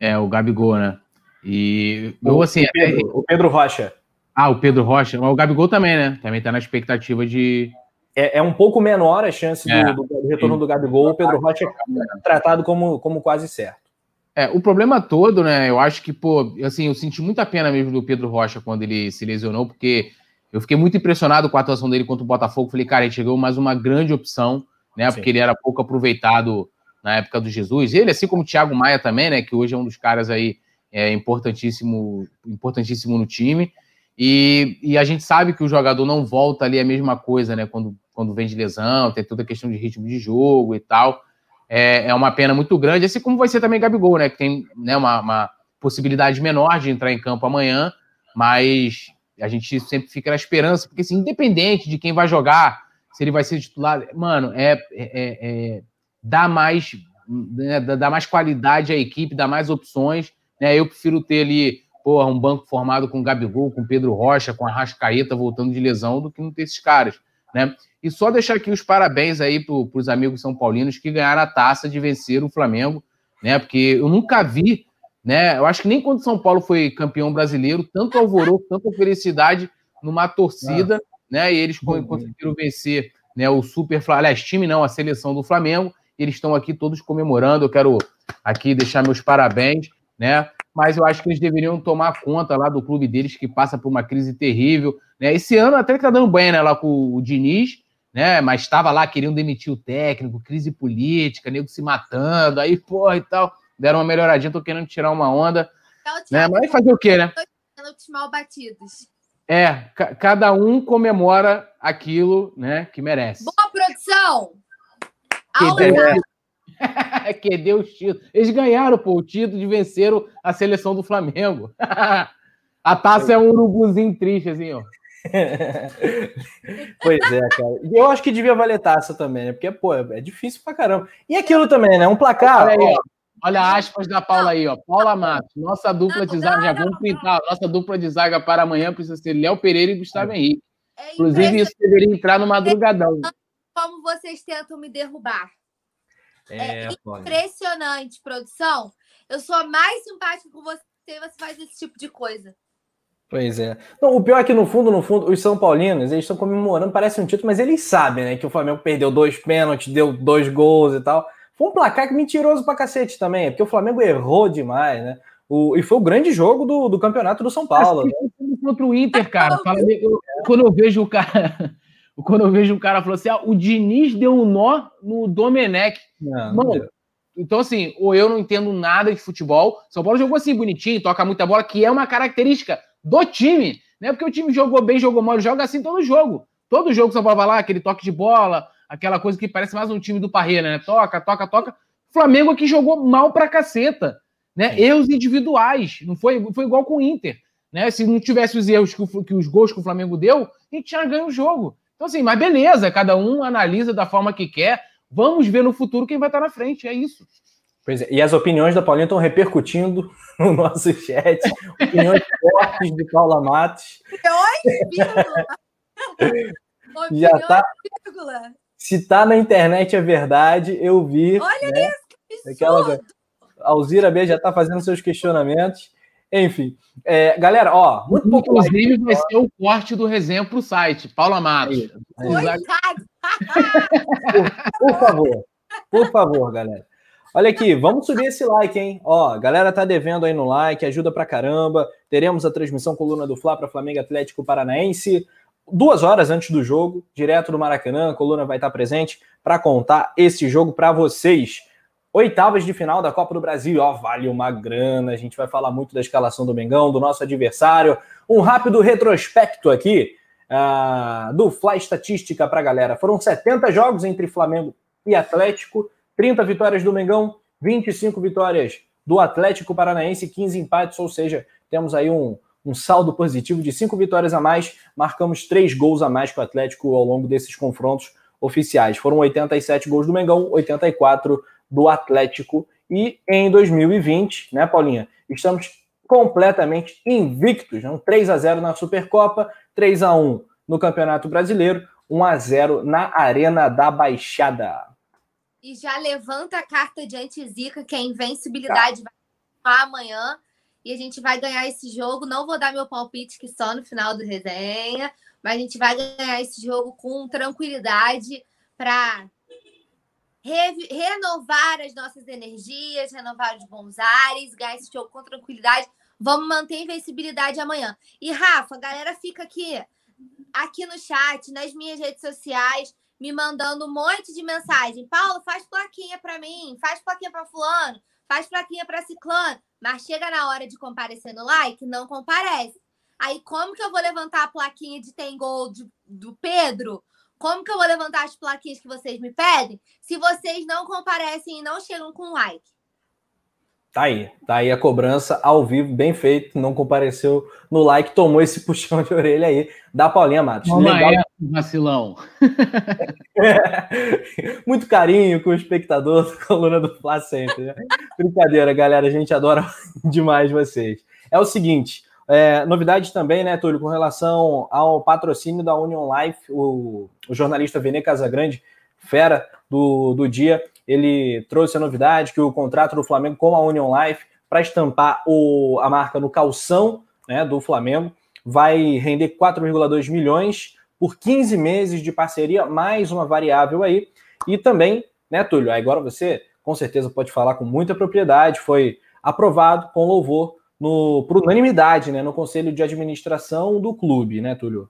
É, o Gabigol, né? E eu, assim. O Pedro, é... o Pedro Rocha. Ah, o Pedro Rocha. O Gabigol também, né? Também tá na expectativa de. É, é um pouco menor a chance é, do, do, retorno do Gabigol. O Pedro Rocha é tratado como, como quase certo. É, o problema todo, né? Eu acho que, pô, assim, eu senti muita pena mesmo do Pedro Rocha quando ele se lesionou, porque eu fiquei muito impressionado com a atuação dele contra o Botafogo. Falei, cara, ele chegou mais uma grande opção, né? Sim. Porque ele era pouco aproveitado na época do Jesus. Ele, assim como o Thiago Maia também, né? Que hoje é um dos caras aí é, importantíssimo, importantíssimo no time. E, e a gente sabe que o jogador não volta ali a mesma coisa, né? Quando, quando vem de lesão, tem toda a questão de ritmo de jogo e tal. É, é uma pena muito grande, assim como vai ser também Gabigol, né? Que tem né, uma, uma possibilidade menor de entrar em campo amanhã, mas a gente sempre fica na esperança, porque assim, independente de quem vai jogar, se ele vai ser titular, mano, é, é, é, é dá mais né, dá mais qualidade à equipe, dá mais opções. Né? Eu prefiro ter ali porra, um banco formado com Gabigol, com Pedro Rocha, com a Rascaeta voltando de lesão, do que não ter esses caras. Né? E só deixar aqui os parabéns aí para os amigos são paulinos que ganharam a taça de vencer o Flamengo, né? Porque eu nunca vi, né? Eu acho que nem quando São Paulo foi campeão brasileiro, tanto alvoroço, tanta felicidade numa torcida, né? E eles conseguiram vencer né, o Super Aliás, time não, a seleção do Flamengo. Eles estão aqui todos comemorando. Eu quero aqui deixar meus parabéns, né? mas eu acho que eles deveriam tomar conta lá do clube deles, que passa por uma crise terrível. Né? Esse ano até que tá dando banho né, lá com o Diniz, né? Mas estava lá querendo demitir o técnico, crise política, nego se matando, aí, porra, e tal. Deram uma melhoradinha, tô querendo tirar uma onda. Então, né? Mas fazer o quê, né? mal batidos. É, cada um comemora aquilo né, que merece. Boa produção! Aula! que deu os títulos. Eles ganharam pô, o título de vencer a seleção do Flamengo. a taça é um urubuzinho triste, assim, ó. pois é, cara. Eu acho que devia valer taça também, né? Porque, pô, é difícil pra caramba. E aquilo também, né? Um placar. Olha, aí, ó. Olha aspas da Paula aí, ó. Paula Matos, nossa dupla de zaga. Já vamos pintar. Nossa dupla de zaga para amanhã precisa ser Léo Pereira e Gustavo Henrique. É Inclusive, isso deveria entrar no madrugadão. Como vocês tentam me derrubar. É, é impressionante, produção. Eu sou mais simpática com você e você faz esse tipo de coisa. Pois é. Não, o pior é que, no fundo, no fundo, os São Paulinos, eles estão comemorando, parece um título, mas eles sabem, né? Que o Flamengo perdeu dois pênaltis, deu dois gols e tal. Foi um placar mentiroso pra cacete também, porque o Flamengo errou demais, né? O, e foi o grande jogo do, do campeonato do São Paulo. Né? Contra o Inter, cara. Eu, quando eu vejo o cara. Quando eu vejo um cara falou assim: ah, o Diniz deu um nó no Domenech. Não, Mano, não então, assim, ou eu não entendo nada de futebol. São Paulo jogou assim, bonitinho, toca muita bola, que é uma característica do time. Não é porque o time jogou bem, jogou mal, joga assim todo jogo. Todo jogo São Paulo vai lá, aquele toque de bola, aquela coisa que parece mais um time do Parreira, né? Toca, toca, toca. O Flamengo aqui jogou mal pra caceta. Né? Erros individuais. Não foi, foi igual com o Inter. Né? Se não tivesse os erros que, o, que os gols que o Flamengo deu, a gente tinha ganho o jogo. Então, assim, mas beleza, cada um analisa da forma que quer. Vamos ver no futuro quem vai estar na frente, é isso. Pois é, e as opiniões da Paulinha estão repercutindo no nosso chat. Opiniões fortes de Paula Matos. Já tá. Se tá na internet é verdade, eu vi. Olha né? isso, que Aquela... A Alzira B já está fazendo seus questionamentos. Enfim, é, galera, ó, muito pouco. Inclusive, vai ser o corte do resenha para o site. Paula Matos. por, por favor, por favor, galera. Olha aqui, vamos subir esse like, hein? Ó, a galera tá devendo aí no like, ajuda pra caramba. Teremos a transmissão Coluna do Fla para Flamengo Atlético Paranaense. Duas horas antes do jogo, direto do Maracanã, a coluna vai estar presente para contar esse jogo para vocês. Oitavas de final da Copa do Brasil, ó, vale uma grana. A gente vai falar muito da escalação do Mengão, do nosso adversário. Um rápido retrospecto aqui uh, do Fly Estatística para a galera. Foram 70 jogos entre Flamengo e Atlético, 30 vitórias do Mengão, 25 vitórias do Atlético Paranaense, 15 empates, ou seja, temos aí um, um saldo positivo de 5 vitórias a mais, marcamos 3 gols a mais que o Atlético ao longo desses confrontos oficiais. Foram 87 gols do Mengão, 84 do Atlético. E em 2020, né, Paulinha? Estamos completamente invictos. Né? Um 3 a 0 na Supercopa, 3 a 1 no Campeonato Brasileiro, 1 a 0 na Arena da Baixada. E já levanta a carta de anti-zica, que a invencibilidade tá. vai amanhã. E a gente vai ganhar esse jogo. Não vou dar meu palpite que só no final do resenha, mas a gente vai ganhar esse jogo com tranquilidade para re renovar as nossas energias, renovar os bons ares, ganhar esse jogo com tranquilidade. Vamos manter a invencibilidade amanhã. E, Rafa, a galera fica aqui, aqui no chat, nas minhas redes sociais, me mandando um monte de mensagem. Paulo, faz plaquinha para mim, faz plaquinha para fulano, faz plaquinha para ciclano. Mas chega na hora de comparecer no like, não comparece. Aí, como que eu vou levantar a plaquinha de tem gol de, do Pedro? Como que eu vou levantar as plaquinhas que vocês me pedem se vocês não comparecem e não chegam com like? Tá aí, tá aí a cobrança ao vivo, bem feito, não compareceu no like, tomou esse puxão de orelha aí da Paulinha Matos. Toma Legal. É, vacilão. Muito carinho com o espectador, coluna do Fla sempre. Né? Brincadeira, galera, a gente adora demais vocês. É o seguinte, é, novidade também, né, Túlio, com relação ao patrocínio da Union Life, o, o jornalista Vene Casagrande, fera do, do dia, ele trouxe a novidade que o contrato do Flamengo com a Union Life para estampar o, a marca no calção né, do Flamengo vai render 4,2 milhões por 15 meses de parceria, mais uma variável aí. E também, né, Túlio, agora você com certeza pode falar com muita propriedade, foi aprovado com louvor no, por unanimidade, né, no conselho de administração do clube, né, Túlio?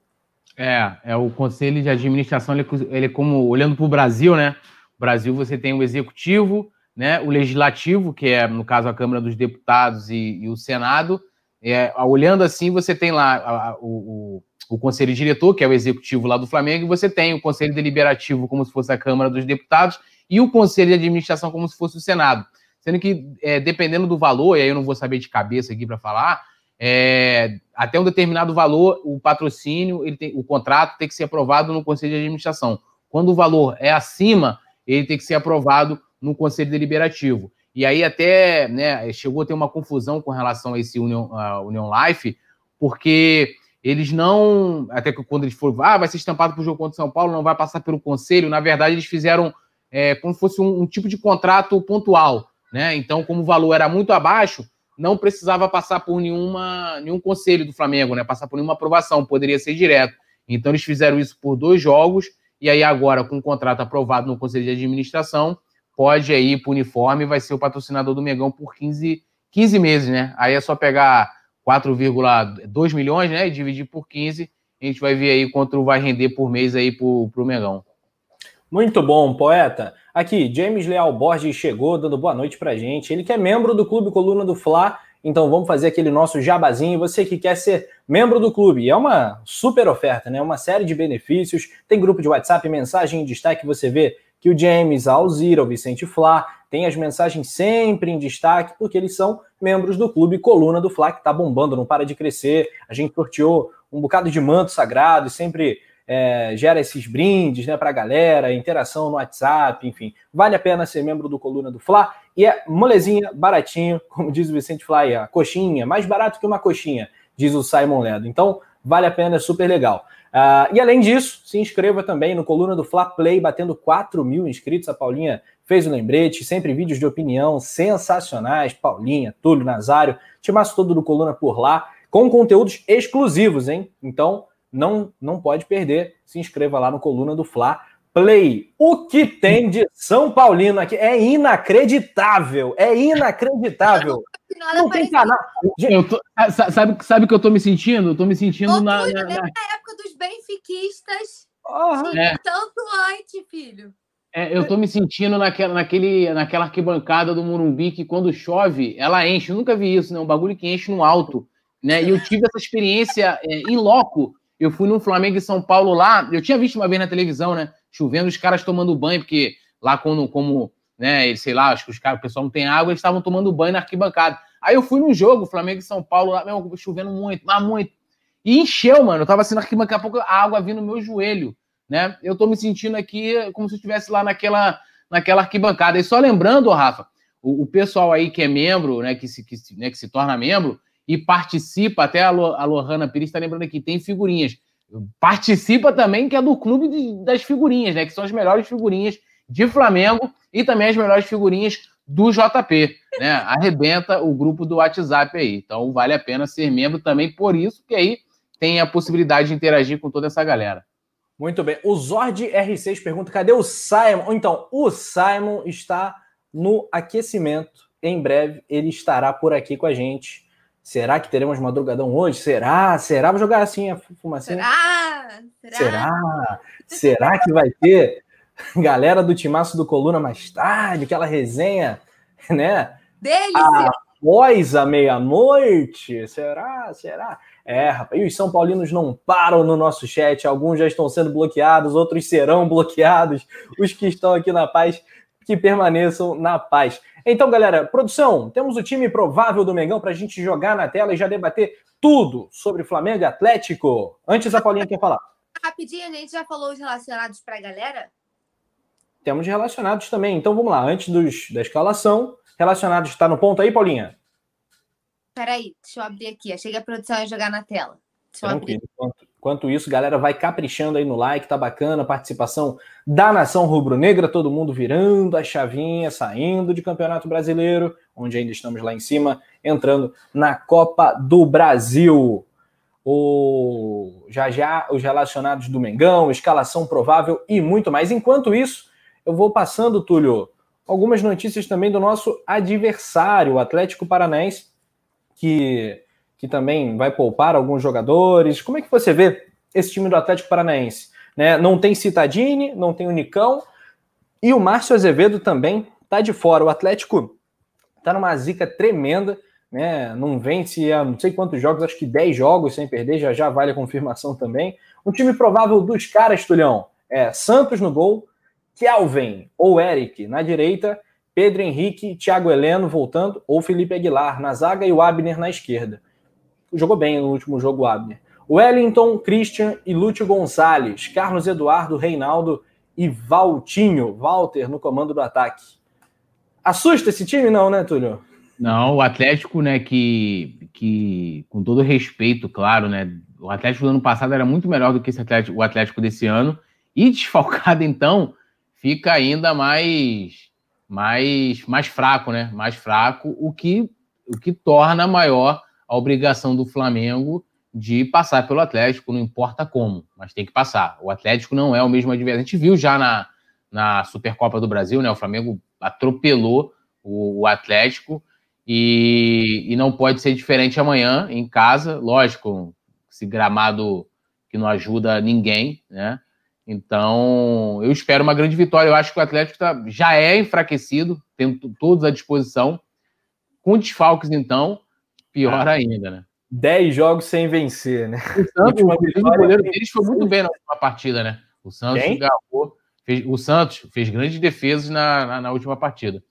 É, é o conselho de administração, ele, ele como, olhando para o Brasil, né, Brasil você tem o executivo, né, o legislativo, que é, no caso, a Câmara dos Deputados e, e o Senado, é, olhando assim, você tem lá a, a, o, o, conselho diretor, que é o executivo lá do Flamengo, e você tem o conselho deliberativo, como se fosse a Câmara dos Deputados, e o conselho de administração, como se fosse o Senado. Sendo que, é, dependendo do valor, e aí eu não vou saber de cabeça aqui para falar, é, até um determinado valor, o patrocínio, ele tem, o contrato tem que ser aprovado no conselho de administração. Quando o valor é acima, ele tem que ser aprovado no conselho deliberativo. E aí até né, chegou a ter uma confusão com relação a esse Union, Union Life, porque eles não. Até que quando eles foram, ah, vai ser estampado para o jogo contra o São Paulo, não vai passar pelo conselho. Na verdade, eles fizeram é, como se fosse um, um, tipo de contrato pontual. Né? Então, como o valor era muito abaixo, não precisava passar por nenhuma, nenhum conselho do Flamengo, né? passar por nenhuma aprovação, poderia ser direto. Então, eles fizeram isso por dois jogos, e aí agora, com o contrato aprovado no Conselho de Administração, pode aí ir para o uniforme vai ser o patrocinador do Megão por 15, 15 meses, né? Aí é só pegar 4,2 milhões, né? E dividir por 15, a gente vai ver aí quanto vai render por mês aí para o Megão. Muito bom, poeta. Aqui, James Leal Borges chegou dando boa noite pra gente. Ele que é membro do Clube Coluna do Fla, então vamos fazer aquele nosso jabazinho. Você que quer ser membro do clube, é uma super oferta, né? Uma série de benefícios. Tem grupo de WhatsApp, mensagem em destaque, você vê que o James, a Alzira, o Vicente Flá, tem as mensagens sempre em destaque, porque eles são membros do clube Coluna do Fla, que está bombando, não para de crescer. A gente sorteou um bocado de manto sagrado e sempre é, gera esses brindes né, para a galera, interação no WhatsApp, enfim. Vale a pena ser membro do Coluna do Fla e é molezinha, baratinho, como diz o Vicente Fla, a coxinha, mais barato que uma coxinha, diz o Simon Ledo. Então, vale a pena, é super legal. Uh, e além disso, se inscreva também no Coluna do Fla Play, batendo 4 mil inscritos. A Paulinha fez o lembrete, sempre vídeos de opinião sensacionais. Paulinha, Túlio, Nazário, timaço todo do Coluna por lá, com conteúdos exclusivos, hein? Então, não, não pode perder. Se inscreva lá no Coluna do Fla Play. O que tem de São Paulino aqui é inacreditável. É inacreditável. Não tem canal. Tô, sabe, sabe o que eu tô me sentindo? Eu tô me sentindo Ô, na, na, na... época dos benfiquistas. Oh, é. Tanto antes, filho. É, eu tô me sentindo naquela, naquele, naquela arquibancada do Morumbi que quando chove, ela enche. Eu nunca vi isso, né? Um bagulho que enche no alto. Né? E eu tive essa experiência é, em loco. Eu fui no Flamengo e São Paulo lá. Eu tinha visto uma vez na televisão, né? Chovendo, os caras tomando banho, porque lá, quando, como né? Sei lá, acho que os caras, o pessoal não tem água, eles estavam tomando banho na arquibancada. Aí eu fui num jogo, Flamengo e São Paulo, lá mesmo, chovendo muito, mas muito. E encheu, mano. Eu tava assim na arquibancada, daqui a pouco a água vindo no meu joelho, né? Eu tô me sentindo aqui como se eu estivesse lá naquela, naquela arquibancada. E só lembrando, Rafa, o, o, pessoal aí que é membro, né, que se, que, né, que se torna membro e participa, até a, Lo, a Lohana Pires está lembrando aqui, tem figurinhas. Participa também, que é do clube de, das figurinhas, né? Que são as melhores figurinhas de Flamengo e também as melhores figurinhas do JP, né? Arrebenta o grupo do WhatsApp aí. Então vale a pena ser membro também por isso, que aí tem a possibilidade de interagir com toda essa galera. Muito bem. O Zord R6 pergunta: cadê o Simon? Então, o Simon está no aquecimento. Em breve ele estará por aqui com a gente. Será que teremos madrugadão hoje? Será? Será? Vou jogar assim a fumacinha. Será? Será? Será? Será que vai ter galera do Timaço do Coluna mais tarde? Aquela resenha, né? Delícia! Após a meia-noite? Será? Será? É, rapaz, e os São Paulinos não param no nosso chat. Alguns já estão sendo bloqueados, outros serão bloqueados. Os que estão aqui na paz, que permaneçam na paz. Então, galera, produção, temos o time provável do Mengão para a gente jogar na tela e já debater tudo sobre Flamengo e Atlético. Antes, a Paulinha quer falar. Rapidinho, a gente já falou os relacionados para a galera? Temos relacionados também. Então, vamos lá. Antes dos, da escalação, relacionados está no ponto aí, Paulinha? Peraí, deixa eu abrir aqui. Achei que a produção ia jogar na tela. Tranquilo. Enquanto, enquanto, isso, galera, vai caprichando aí no like, tá bacana. Participação da nação rubro-negra, todo mundo virando a chavinha, saindo de Campeonato Brasileiro, onde ainda estamos lá em cima, entrando na Copa do Brasil. O, já já os relacionados do Mengão, escalação provável e muito mais. Enquanto isso, eu vou passando, Túlio, algumas notícias também do nosso adversário, o Atlético Paranaense que, que também vai poupar alguns jogadores. Como é que você vê esse time do Atlético Paranaense? Né? Não tem Citadini, não tem o Nicão, e o Márcio Azevedo também está de fora. O Atlético está numa zica tremenda, né? Não vence há não sei quantos jogos, acho que 10 jogos sem perder, já já vale a confirmação também. Um time provável dos caras, Tulhão, é Santos no gol, Kelvin ou Eric na direita Pedro Henrique, Thiago Heleno voltando, ou Felipe Aguilar na zaga e o Abner na esquerda. Jogou bem no último jogo o Abner. Wellington, Christian e Lúcio Gonçalves, Carlos Eduardo, Reinaldo e Valtinho, Walter no comando do ataque. Assusta esse time, não, né, Túlio? Não, o Atlético, né, que, que com todo respeito, claro, né, o Atlético do ano passado era muito melhor do que esse Atlético, o Atlético desse ano, e desfalcado, então, fica ainda mais mais, mais fraco, né? Mais fraco, o que, o que torna maior a obrigação do Flamengo de passar pelo Atlético, não importa como, mas tem que passar. O Atlético não é o mesmo adversário. A gente viu já na, na Supercopa do Brasil, né? O Flamengo atropelou o, o Atlético e, e não pode ser diferente amanhã em casa. Lógico, esse gramado que não ajuda ninguém, né? Então, eu espero uma grande vitória. Eu acho que o Atlético tá, já é enfraquecido, tem todos à disposição. Com desfalques, então, pior ah, ainda, né? Dez jogos sem vencer, né? O Santos, o, goleiro deles foi muito bem na última partida, né? O Santos agarrou, fez, o Santos fez grandes defesas na, na, na, última partida.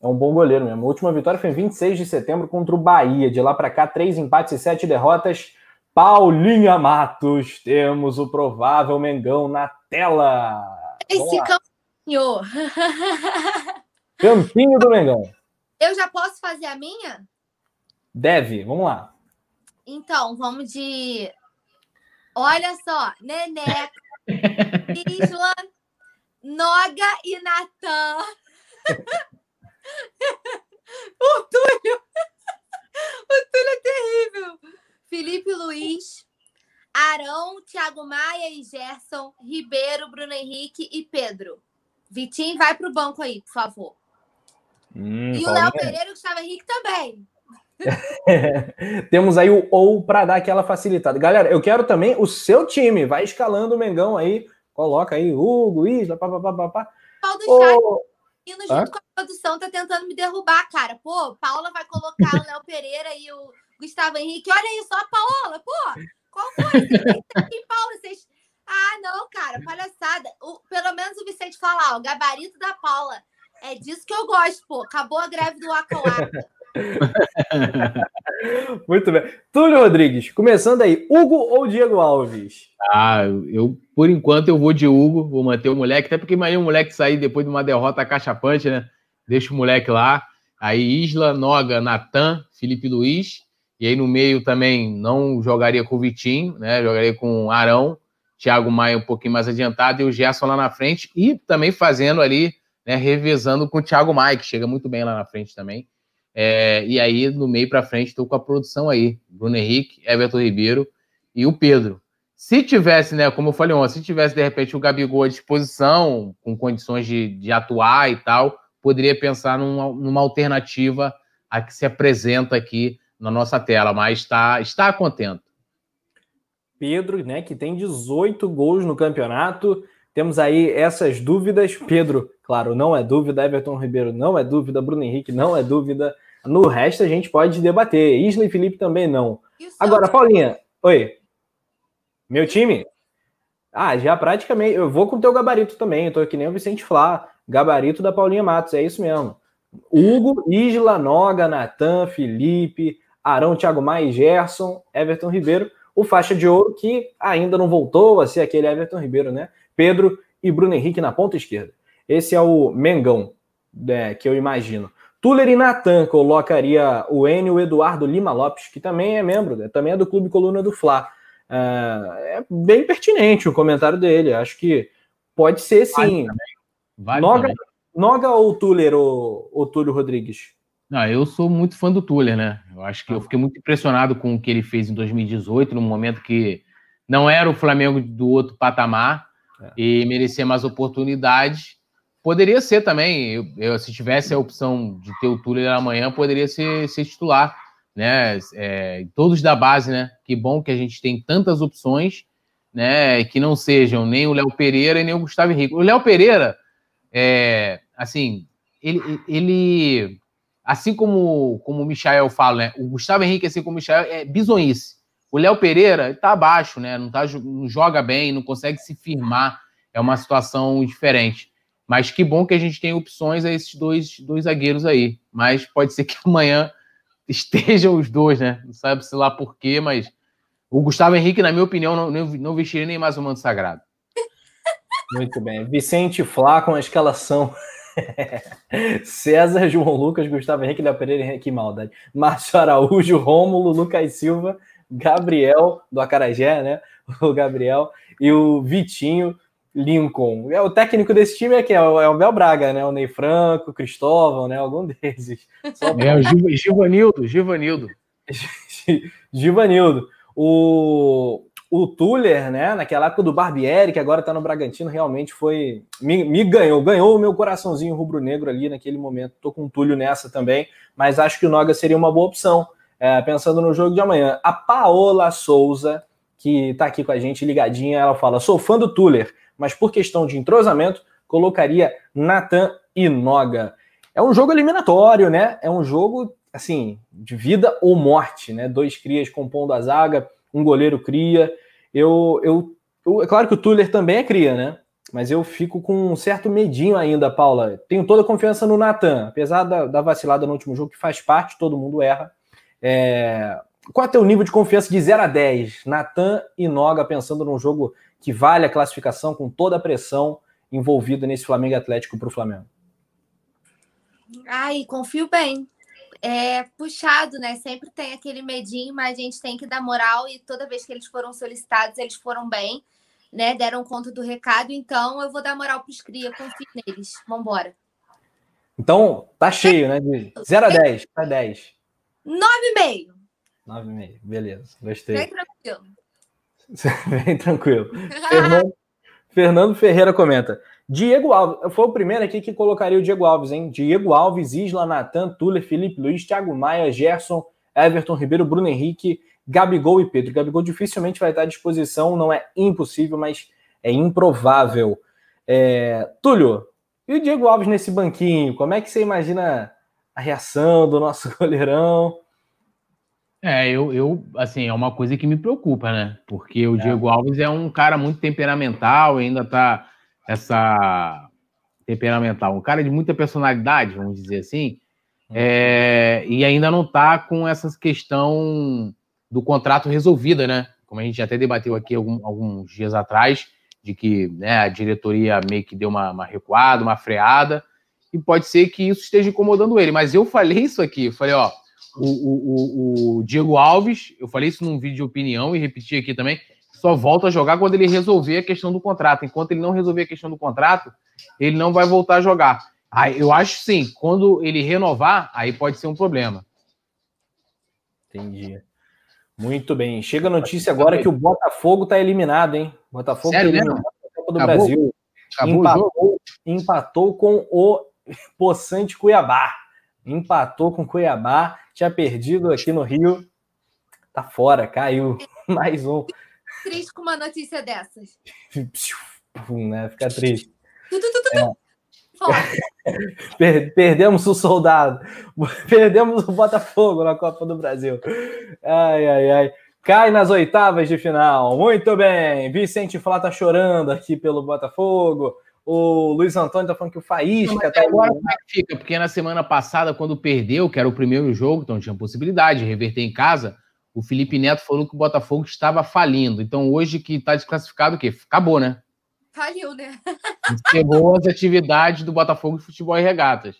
É um bom goleiro mesmo. A última vitória foi em 26 de setembro contra o Bahia. De lá para cá, três empates e sete derrotas. Paulinha Matos, temos o provável Mengão na tela. Esse campinho. Campinho do Mengão. Eu já posso fazer a minha? Deve, vamos lá. Então, vamos de. Olha só, Neneca, Isla, Noga e Natan. o Túlio. O Túlio é terrível. Felipe Luiz, Arão, Thiago Maia e Gerson, Ribeiro, Bruno Henrique e Pedro. Vitinho, vai para o banco aí, por favor. Hum, e o Léo Pereira e o Gustavo Henrique também. Temos aí o ou para dar aquela facilitada. Galera, eu quero também o seu time. Vai escalando o Mengão aí. Coloca aí Hugo, Isla, papapá. Pá, Paulo do oh. chat, junto Hã? com a produção, tá tentando me derrubar, cara. Pô, Paula vai colocar o Léo Pereira e o Gustavo Henrique. Olha isso, a Paola, pô. Qual foi? Vocês, Paula, vocês... Ah, não, cara, palhaçada. O, pelo menos o Vicente fala, ó, o gabarito da Paula. É disso que eu gosto, pô. Acabou a greve do Waka Muito bem. Túlio Rodrigues, começando aí, Hugo ou Diego Alves? Ah, eu, por enquanto, eu vou de Hugo, vou manter o moleque, até porque imagina o moleque sair depois de uma derrota cachapante, né? Deixa o moleque lá. Aí Isla, Noga, Natan, Felipe Luiz. E aí no meio também não jogaria com o Vitinho, né? Jogaria com Arão, Thiago Maia um pouquinho mais adiantado e o Gerson lá na frente. E também fazendo ali, né? Revezando com o Thiago Maia, que chega muito bem lá na frente também. É, e aí, no meio para frente, estou com a produção aí. Bruno Henrique, Everton Ribeiro e o Pedro. Se tivesse, né, como eu falei ontem, se tivesse de repente o Gabigol à disposição, com condições de, de atuar e tal, poderia pensar numa, numa alternativa a que se apresenta aqui na nossa tela, mas está, está contento. Pedro, né, que tem 18 gols no campeonato. Temos aí essas dúvidas. Pedro, claro, não é dúvida. Everton Ribeiro não é dúvida. Bruno Henrique não é dúvida. No resto a gente pode debater. Isla e Felipe também não. Agora, Paulinha, oi. Meu time? Ah, já praticamente. Eu vou com o teu gabarito também. Eu tô que nem o Vicente Flá. Gabarito da Paulinha Matos, é isso mesmo. Hugo, Isla, Noga, Natan, Felipe, Arão, Thiago Maia Gerson, Everton Ribeiro. O faixa de ouro que ainda não voltou a ser aquele Everton Ribeiro, né? Pedro e Bruno Henrique na ponta esquerda. Esse é o Mengão, né, que eu imagino. Tuller e Natan colocaria o Enio Eduardo Lima Lopes, que também é membro, né, também é do Clube Coluna do Fla. É, é bem pertinente o comentário dele. Acho que pode ser sim. Vale Noga, Noga ou Tuller, ou, ou Túlio Rodrigues? Não, eu sou muito fã do Tuller, né? Eu acho que eu ah. fiquei muito impressionado com o que ele fez em 2018, no momento que não era o Flamengo do outro patamar é. e merecia mais oportunidades. Poderia ser também, eu, eu, se tivesse a opção de ter o Tuller amanhã, poderia ser, ser titular, né? É, todos da base, né? Que bom que a gente tem tantas opções, né? Que não sejam nem o Léo Pereira e nem o Gustavo Henrique. O Léo Pereira, é, assim, ele, ele, assim como, como o Michael fala, né? O Gustavo Henrique, assim como o Michael, é bizonhice. O Léo Pereira está abaixo, né? Não, tá, não joga bem, não consegue se firmar. É uma situação diferente. Mas que bom que a gente tem opções a esses dois, dois zagueiros aí. Mas pode ser que amanhã estejam os dois, né? Não sabe se lá por quê, mas o Gustavo Henrique, na minha opinião, não, não, não vestiria nem mais o manto sagrado. Muito bem. Vicente Flá com a escalação. César, João Lucas, Gustavo Henrique, Léo Pereira, que maldade. Márcio Araújo, Rômulo, Lucas Silva, Gabriel, do Acarajé, né? O Gabriel, e o Vitinho, Lincoln. É, o técnico desse time é que é o, é Bel Braga, né? O Ney Franco, o Cristóvão, né? Algum desses. Só É o Givanildo, Givanildo. Givanildo. O, o Tuller, né? Naquela época do Barbieri, que agora tá no Bragantino, realmente foi. Me, me ganhou, ganhou o meu coraçãozinho rubro-negro ali naquele momento. Tô com o Túlio nessa também, mas acho que o Noga seria uma boa opção. É, pensando no jogo de amanhã. A Paola Souza, que tá aqui com a gente ligadinha, ela fala: sou fã do Tuller mas por questão de entrosamento, colocaria Natan e Noga. É um jogo eliminatório, né? É um jogo, assim, de vida ou morte, né? Dois crias compondo a zaga, um goleiro cria. Eu, eu, eu é claro que o Tuller também é cria, né? Mas eu fico com um certo medinho ainda, Paula. Tenho toda a confiança no Natan, apesar da, da, vacilada no último jogo, que faz parte, todo mundo erra. É... Qual é o teu nível de confiança de 0 a 10? Natan e Noga pensando num jogo que vale a classificação com toda a pressão envolvida nesse Flamengo Atlético para o Flamengo? Ai, confio bem. É puxado, né? Sempre tem aquele medinho, mas a gente tem que dar moral e toda vez que eles foram solicitados, eles foram bem, né? Deram conta do recado, então eu vou dar moral para os cria, confio neles. Vambora. Então, tá cheio, né? De 0 a 10, tá 10. 9,5. 9,5, beleza. Gostei. Bem tranquilo. Bem tranquilo. Fernando, Fernando, Ferreira comenta. Diego Alves, foi o primeiro aqui que colocaria o Diego Alves, hein? Diego Alves, Isla, Natan, Tuller, Felipe Luiz, Thiago Maia, Gerson, Everton Ribeiro, Bruno Henrique, Gabigol e Pedro. Gabigol dificilmente vai estar à disposição, não é impossível, mas é improvável. É... Túlio, e o Diego Alves nesse banquinho? Como é que você imagina a reação do nosso goleirão? É, eu, eu, assim, é uma coisa que me preocupa, né? Porque o é. Diego Alves é um cara muito temperamental, ainda tá essa temperamental, um cara de muita personalidade, vamos dizer assim, uhum. é, e ainda não tá com essa questão do contrato resolvida, né? Como a gente até debateu aqui algum, alguns dias atrás, de que né, a diretoria meio que deu uma, uma recuada, uma freada, e pode ser que isso esteja incomodando ele. Mas eu falei isso aqui, falei, ó, o, o, o, Diego Alves, eu falei isso num vídeo de opinião e repeti aqui também, só volta a jogar quando ele resolver a questão do contrato. Enquanto ele não resolver a questão do contrato, ele não vai voltar a jogar. Aí, eu acho sim, quando ele renovar, aí pode ser um problema. Entendi. Muito bem. Chega a notícia agora que o Botafogo está eliminado, hein? Botafogo Sério, tá eliminado Copa do Acabou? Brasil. Acabou empatou, empatou com o Poçante Cuiabá. Empatou com Cuiabá. Tinha perdido aqui no Rio. Tá fora, caiu. Mais um. Triste com uma notícia dessas. né? Fica triste. É. Perdemos o soldado. Perdemos o Botafogo na Copa do Brasil. Ai, ai, ai. Cai nas oitavas de final. Muito bem. Vicente Flá tá chorando aqui pelo Botafogo. O Luiz Antônio tá falando que o Faísca tá agora como é que fica? Porque na semana passada, quando perdeu, que era o primeiro jogo, então tinha possibilidade de reverter em casa, o Felipe Neto falou que o Botafogo estava falindo. Então hoje que está desclassificado, o quê? Acabou, né? Faliu, né? Encerrou as atividades do Botafogo de Futebol e Regatas.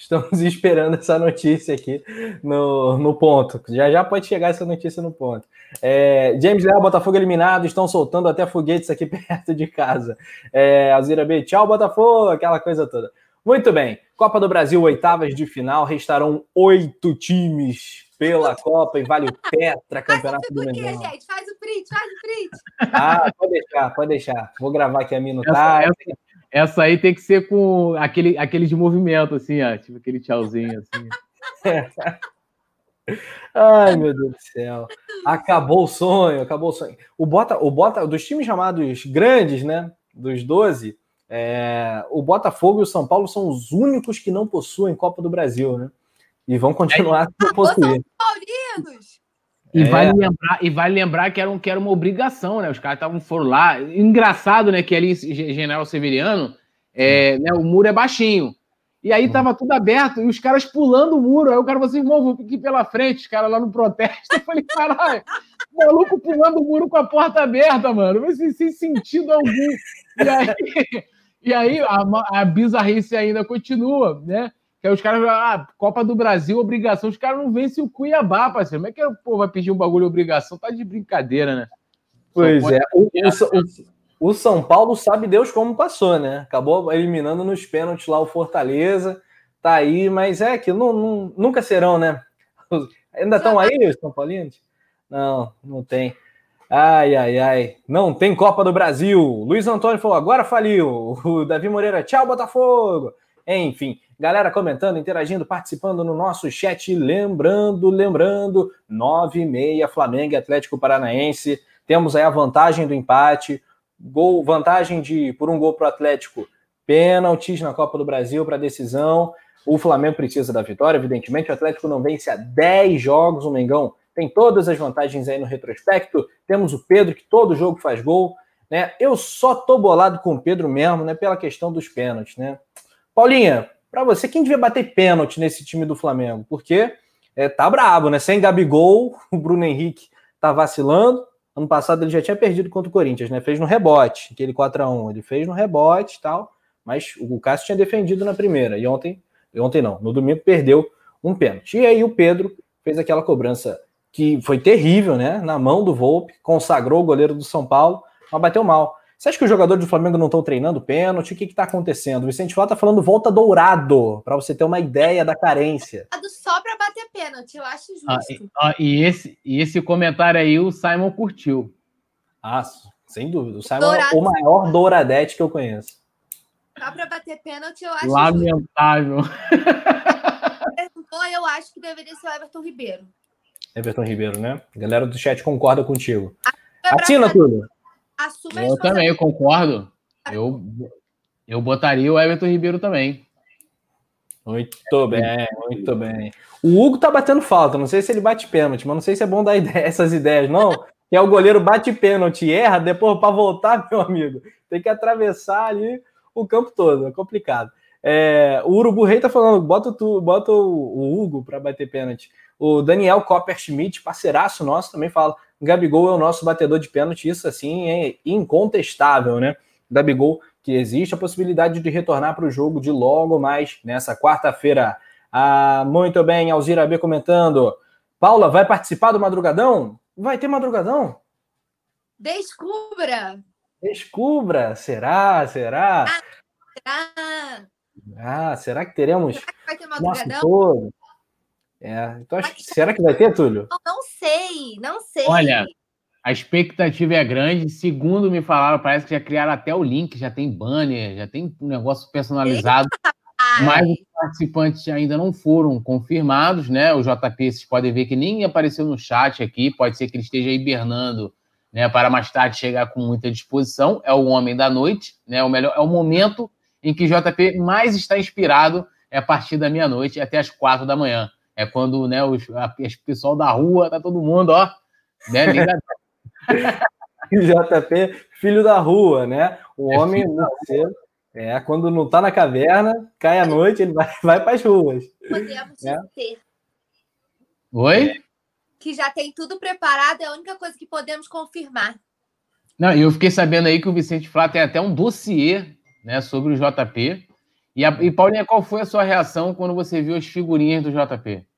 Estamos esperando essa notícia aqui no, no ponto. Já já pode chegar essa notícia no ponto. É, James Leal, Botafogo eliminado, estão soltando até foguetes aqui perto de casa. É, Alzira B, tchau, Botafogo, aquela coisa toda. Muito bem. Copa do Brasil, oitavas de final, restarão oito times pela Copa e vale o Tetra Campeonato do gente? Faz o print, faz o print. Ah, pode deixar, pode deixar. Vou gravar aqui a minutagem. Essa, essa, essa aí tem que ser com aquele, aquele de movimento, assim, ó, tipo aquele tchauzinho, assim. Ai, meu Deus do céu. Acabou o sonho, acabou o sonho. O Bota, o Bota, dos times chamados grandes, né? Dos 12, é, o Botafogo e o São Paulo são os únicos que não possuem Copa do Brasil, né? E vão continuar é, a possuir. Paulinos! E, é. vale lembrar, e lembrar que era, um, que era uma obrigação, né? Os caras estavam foram lá. Engraçado, né? Que ali General Severiano, é, né, o muro é baixinho. E aí tava tudo aberto e os caras pulando o muro. Aí o cara falou assim, irmão, vou aqui pela frente, os caras lá no protesto. Eu falei, caralho, maluco pulando o muro com a porta aberta, mano. Mas sem, sem sentido algum. E aí, e aí a, a bizarrice ainda continua, né? Que aí os caras, ah, Copa do Brasil, obrigação. Os caras não vencem o Cuiabá, parceiro. Como é que o povo vai pedir um bagulho obrigação? Tá de brincadeira, né? Pois é. O, o, o, São Paulo sabe Deus como passou, né? Acabou eliminando nos pênaltis lá o Fortaleza. Tá aí, mas é que não, não, nunca serão, né? Ainda estão aí os São Paulinos? Não, não tem. Ai, ai, ai. Não tem Copa do Brasil. Luiz Antônio falou, agora faliu. O Davi Moreira, tchau, Botafogo. Enfim, galera comentando, interagindo, participando no nosso chat. Lembrando, lembrando, 9 e meia, Flamengo e Atlético Paranaense. Temos aí a vantagem do empate. Gol, vantagem de por um gol para o Atlético. Pênaltis na Copa do Brasil para decisão. O Flamengo precisa da vitória, evidentemente. O Atlético não vence há 10 jogos. O Mengão tem todas as vantagens aí no retrospecto. Temos o Pedro, que todo jogo faz gol. Né? Eu só tô bolado com o Pedro mesmo, né? Pela questão dos pênaltis, né? Paulinha, para você, quem devia bater pênalti nesse time do Flamengo? Porque é, tá brabo, né? Sem Gabigol, o Bruno Henrique tá vacilando. Ano passado ele já tinha perdido contra o Corinthians, né? Fez no rebote, aquele 4 a 1 Ele fez no rebote e tal, mas o Cássio tinha defendido na primeira. E ontem, ontem não, no domingo perdeu um pênalti. E aí o Pedro fez aquela cobrança que foi terrível, né? Na mão do Volpe, consagrou o goleiro do São Paulo, mas bateu mal. Você acha que os jogadores do Flamengo não estão treinando pênalti? O que está acontecendo? O Vicente Flá está falando volta dourado, para você ter uma ideia da carência. Só para bater pênalti, eu acho justo. Ah, e, ah, e, esse, e esse comentário aí o Simon curtiu. Ah, sem dúvida. O Simon Dourado. é o maior douradete que eu conheço. Só para bater pênalti, eu acho Lamentável. Então, eu acho que deveria ser o Everton Ribeiro. Everton Ribeiro, né? A galera do chat concorda contigo. Assina tudo. Assuma eu também, eu concordo. Eu, eu botaria o Everton Ribeiro também. Muito bem, muito bem. O Hugo tá batendo falta, não sei se ele bate pênalti, mas não sei se é bom dar ideia, essas ideias, não. Que é o goleiro bate pênalti e erra, depois para voltar, meu amigo, tem que atravessar ali o campo todo, é complicado. É, o Urubu Rei tá falando, bota, tu, bota o, o Hugo para bater pênalti. O Daniel Copper Schmidt, parceiraço nosso, também fala: Gabigol é o nosso batedor de pênalti, isso assim é incontestável, né? Gabigol, que existe a possibilidade de retornar para o jogo de logo mais nessa quarta-feira. Ah, muito bem, Alzira B comentando. Paula, vai participar do Madrugadão? Vai ter Madrugadão? Descubra! Descubra! Será? Será? Ah, será? Ah, será que teremos? Será que vai ter Madrugadão? É, então, acho, será que vai ter, Túlio? Eu não sei, não sei. Olha, a expectativa é grande. Segundo me falaram, parece que já criaram até o link, já tem banner, já tem um negócio personalizado. Mas os participantes ainda não foram confirmados, né? O JP, vocês podem ver que nem apareceu no chat aqui, pode ser que ele esteja hibernando, né? Para mais tarde chegar com muita disposição. É o homem da noite, né? O melhor, é o momento em que o JP mais está inspirado é a partir da meia-noite até as quatro da manhã. É quando né, os, a, o pessoal da rua, tá todo mundo, ó, né, JP, filho da rua, né? O é homem nasceu. É, quando não tá na caverna, cai à noite, ele vai, vai para as ruas. Podemos é. ter. Oi? Que já tem tudo preparado, é a única coisa que podemos confirmar. Não, e eu fiquei sabendo aí que o Vicente Flá tem até um dossiê né, sobre o JP. E, a, e Paulinha, qual foi a sua reação quando você viu as figurinhas do JP?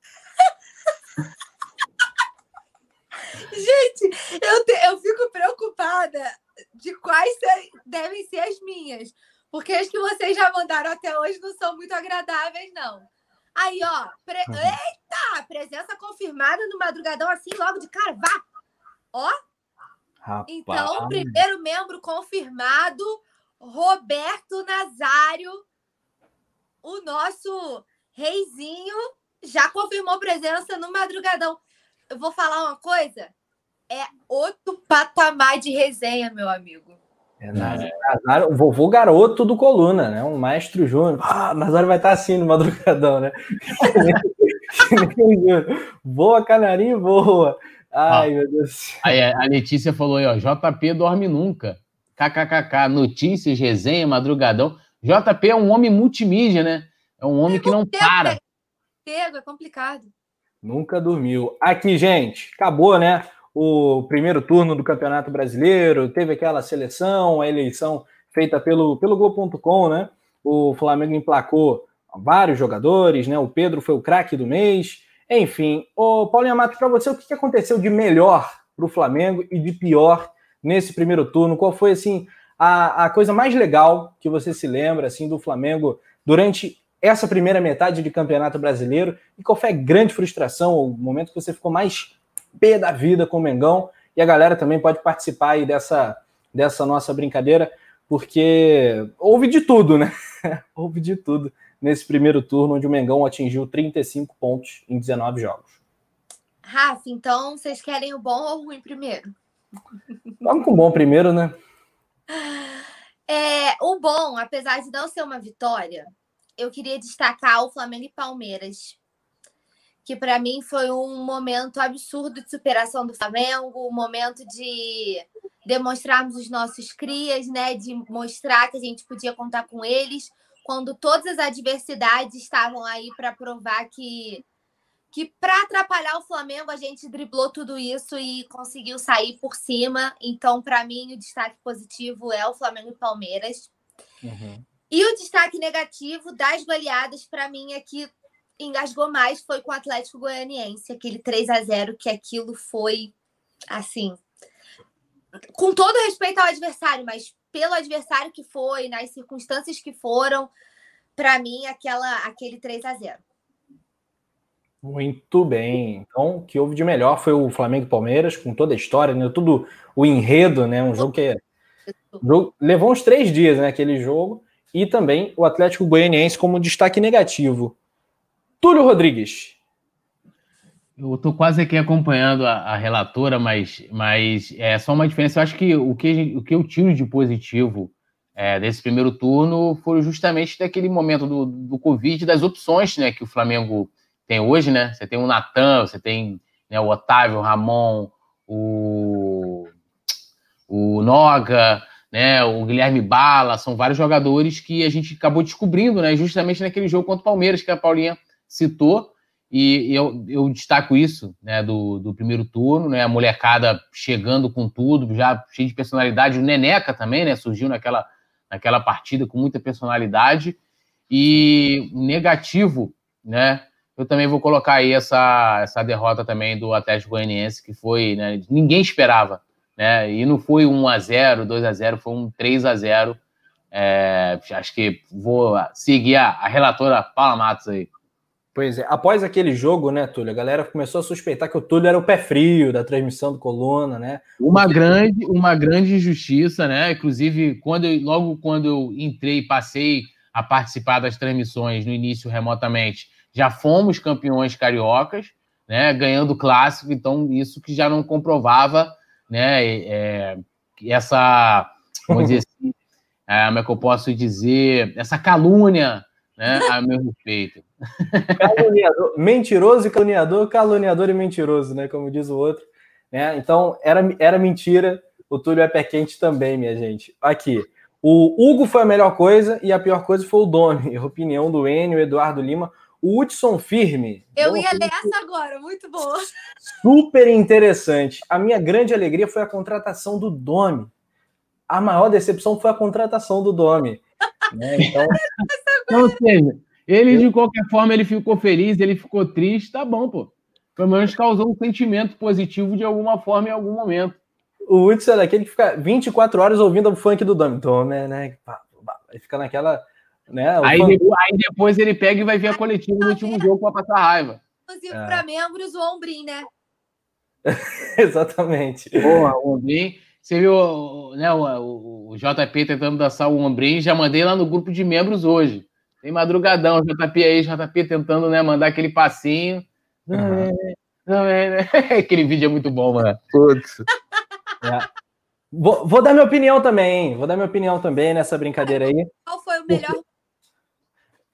Gente, eu, te, eu fico preocupada de quais devem ser as minhas. Porque as que vocês já mandaram até hoje não são muito agradáveis, não. Aí, ó. Pre... Uhum. Eita! Presença confirmada no madrugadão assim, logo de cara. Vá! Ó. Rapaz. Então, primeiro membro confirmado, Roberto Nazário, o nosso reizinho, já confirmou presença no madrugadão. Eu vou falar uma coisa é outro patamar de resenha, meu amigo. É, Nazário, o vovô garoto do Coluna, né? Um maestro júnior. Ah, Nazário vai estar assim no madrugadão, né? voa, canarinho, voa. Ai, ah, meu Deus. Aí a Letícia falou aí, ó, JP dorme nunca. KKKK, notícias, resenha, madrugadão. JP é um homem multimídia, né? É um homem que não para. Pego, é complicado. Nunca dormiu. Aqui, gente, acabou, né? o primeiro turno do Campeonato Brasileiro, teve aquela seleção, a eleição feita pelo, pelo Globo.com, né? O Flamengo emplacou vários jogadores, né? O Pedro foi o craque do mês. Enfim, o Paulinho Amato, para você, o que aconteceu de melhor para o Flamengo e de pior nesse primeiro turno? Qual foi, assim, a, a coisa mais legal que você se lembra, assim, do Flamengo durante essa primeira metade de Campeonato Brasileiro? E qual foi a grande frustração, o momento que você ficou mais P da vida com o Mengão. E a galera também pode participar aí dessa, dessa nossa brincadeira, porque houve de tudo, né? houve de tudo nesse primeiro turno, onde o Mengão atingiu 35 pontos em 19 jogos. Rafa, então vocês querem o bom ou o ruim primeiro? Vamos com o bom primeiro, né? É, o bom, apesar de não ser uma vitória, eu queria destacar o Flamengo e Palmeiras que para mim foi um momento absurdo de superação do Flamengo, um momento de demonstrarmos os nossos crias, né, de mostrar que a gente podia contar com eles, quando todas as adversidades estavam aí para provar que que para atrapalhar o Flamengo a gente driblou tudo isso e conseguiu sair por cima. Então, para mim, o destaque positivo é o Flamengo e Palmeiras. Uhum. E o destaque negativo das goleadas, para mim, é que engasgou mais foi com o Atlético Goianiense, aquele 3 a 0 que aquilo foi assim, com todo respeito ao adversário, mas pelo adversário que foi, nas circunstâncias que foram, para mim aquela aquele 3 a 0. Muito bem. Então, o que houve de melhor foi o Flamengo e Palmeiras, com toda a história, né? Tudo o enredo, né? Um jogo que é... levou uns três dias, né? Aquele jogo. E também o Atlético Goianiense como destaque negativo. Túlio Rodrigues. Eu estou quase aqui acompanhando a, a, relatora, mas, mas é só uma diferença. Eu acho que o que, o que eu tiro de positivo é, desse primeiro turno foi justamente daquele momento do, do Covid, das opções né, que o Flamengo tem hoje, né? Você tem o Natan, você tem né, o Otávio, o Ramon, o, o Noga, né, o Guilherme Bala, são vários jogadores que a gente acabou descobrindo, né, justamente naquele jogo contra o Palmeiras, que a Paulinha citou, e eu, eu destaco isso né, do, do primeiro turno, né, a molecada chegando com tudo, já cheio de personalidade, o Neneca também, né, surgiu naquela, naquela partida com muita personalidade, e negativo, né, eu também vou colocar aí essa, essa derrota também do Atlético Goianiense, que foi, né, ninguém esperava, né, e não foi 1 a 0 2 a 0 foi um 3 a 0 é, acho que vou seguir a, a relatora Paula Matos aí. Pois é, após aquele jogo, né, Túlio, a galera começou a suspeitar que o Túlio era o pé frio da transmissão do Coluna, né? Uma grande, uma grande injustiça, né? Inclusive, quando eu, logo quando eu entrei e passei a participar das transmissões no início remotamente, já fomos campeões cariocas, né? Ganhando clássico, então isso que já não comprovava, né? É, essa, vamos dizer assim, é, como é que eu posso dizer, essa calúnia né, a meu respeito. Caluniador, mentiroso e caluniador, caluniador e mentiroso, né? Como diz o outro. Né? Então, era, era mentira. O Túlio é pé quente também, minha gente. Aqui. O Hugo foi a melhor coisa e a pior coisa foi o Domi. Opinião do Enio, Eduardo Lima. O Hudson Firme. Eu ia ler essa agora, muito boa. Super interessante. A minha grande alegria foi a contratação do Domi. A maior decepção foi a contratação do Domi. Né? Então, então, seja, ele de qualquer forma ele ficou feliz, ele ficou triste, tá bom, pô. Pelo menos causou um sentimento positivo de alguma forma em algum momento. O Hudson é daquele que fica 24 horas ouvindo o funk do Dom. Dome, né, né? Ele fica naquela. Né, aí, depois, aí, depois, ele pega e vai ver a coletiva no último jogo para passar raiva. Inclusive, é. para membros, o Ombrim, né? Exatamente. Boa, o Ombrim. Você viu né, o, o, JP tentando dançar o Ombrim, já mandei lá no grupo de membros hoje. Tem madrugadão, JP aí, JP tentando né, mandar aquele passinho. Uhum. Não é, né? Aquele vídeo é muito bom, mano. Putz. É. Vou, vou, dar minha opinião também, vou dar minha opinião também nessa brincadeira aí. Qual foi o melhor?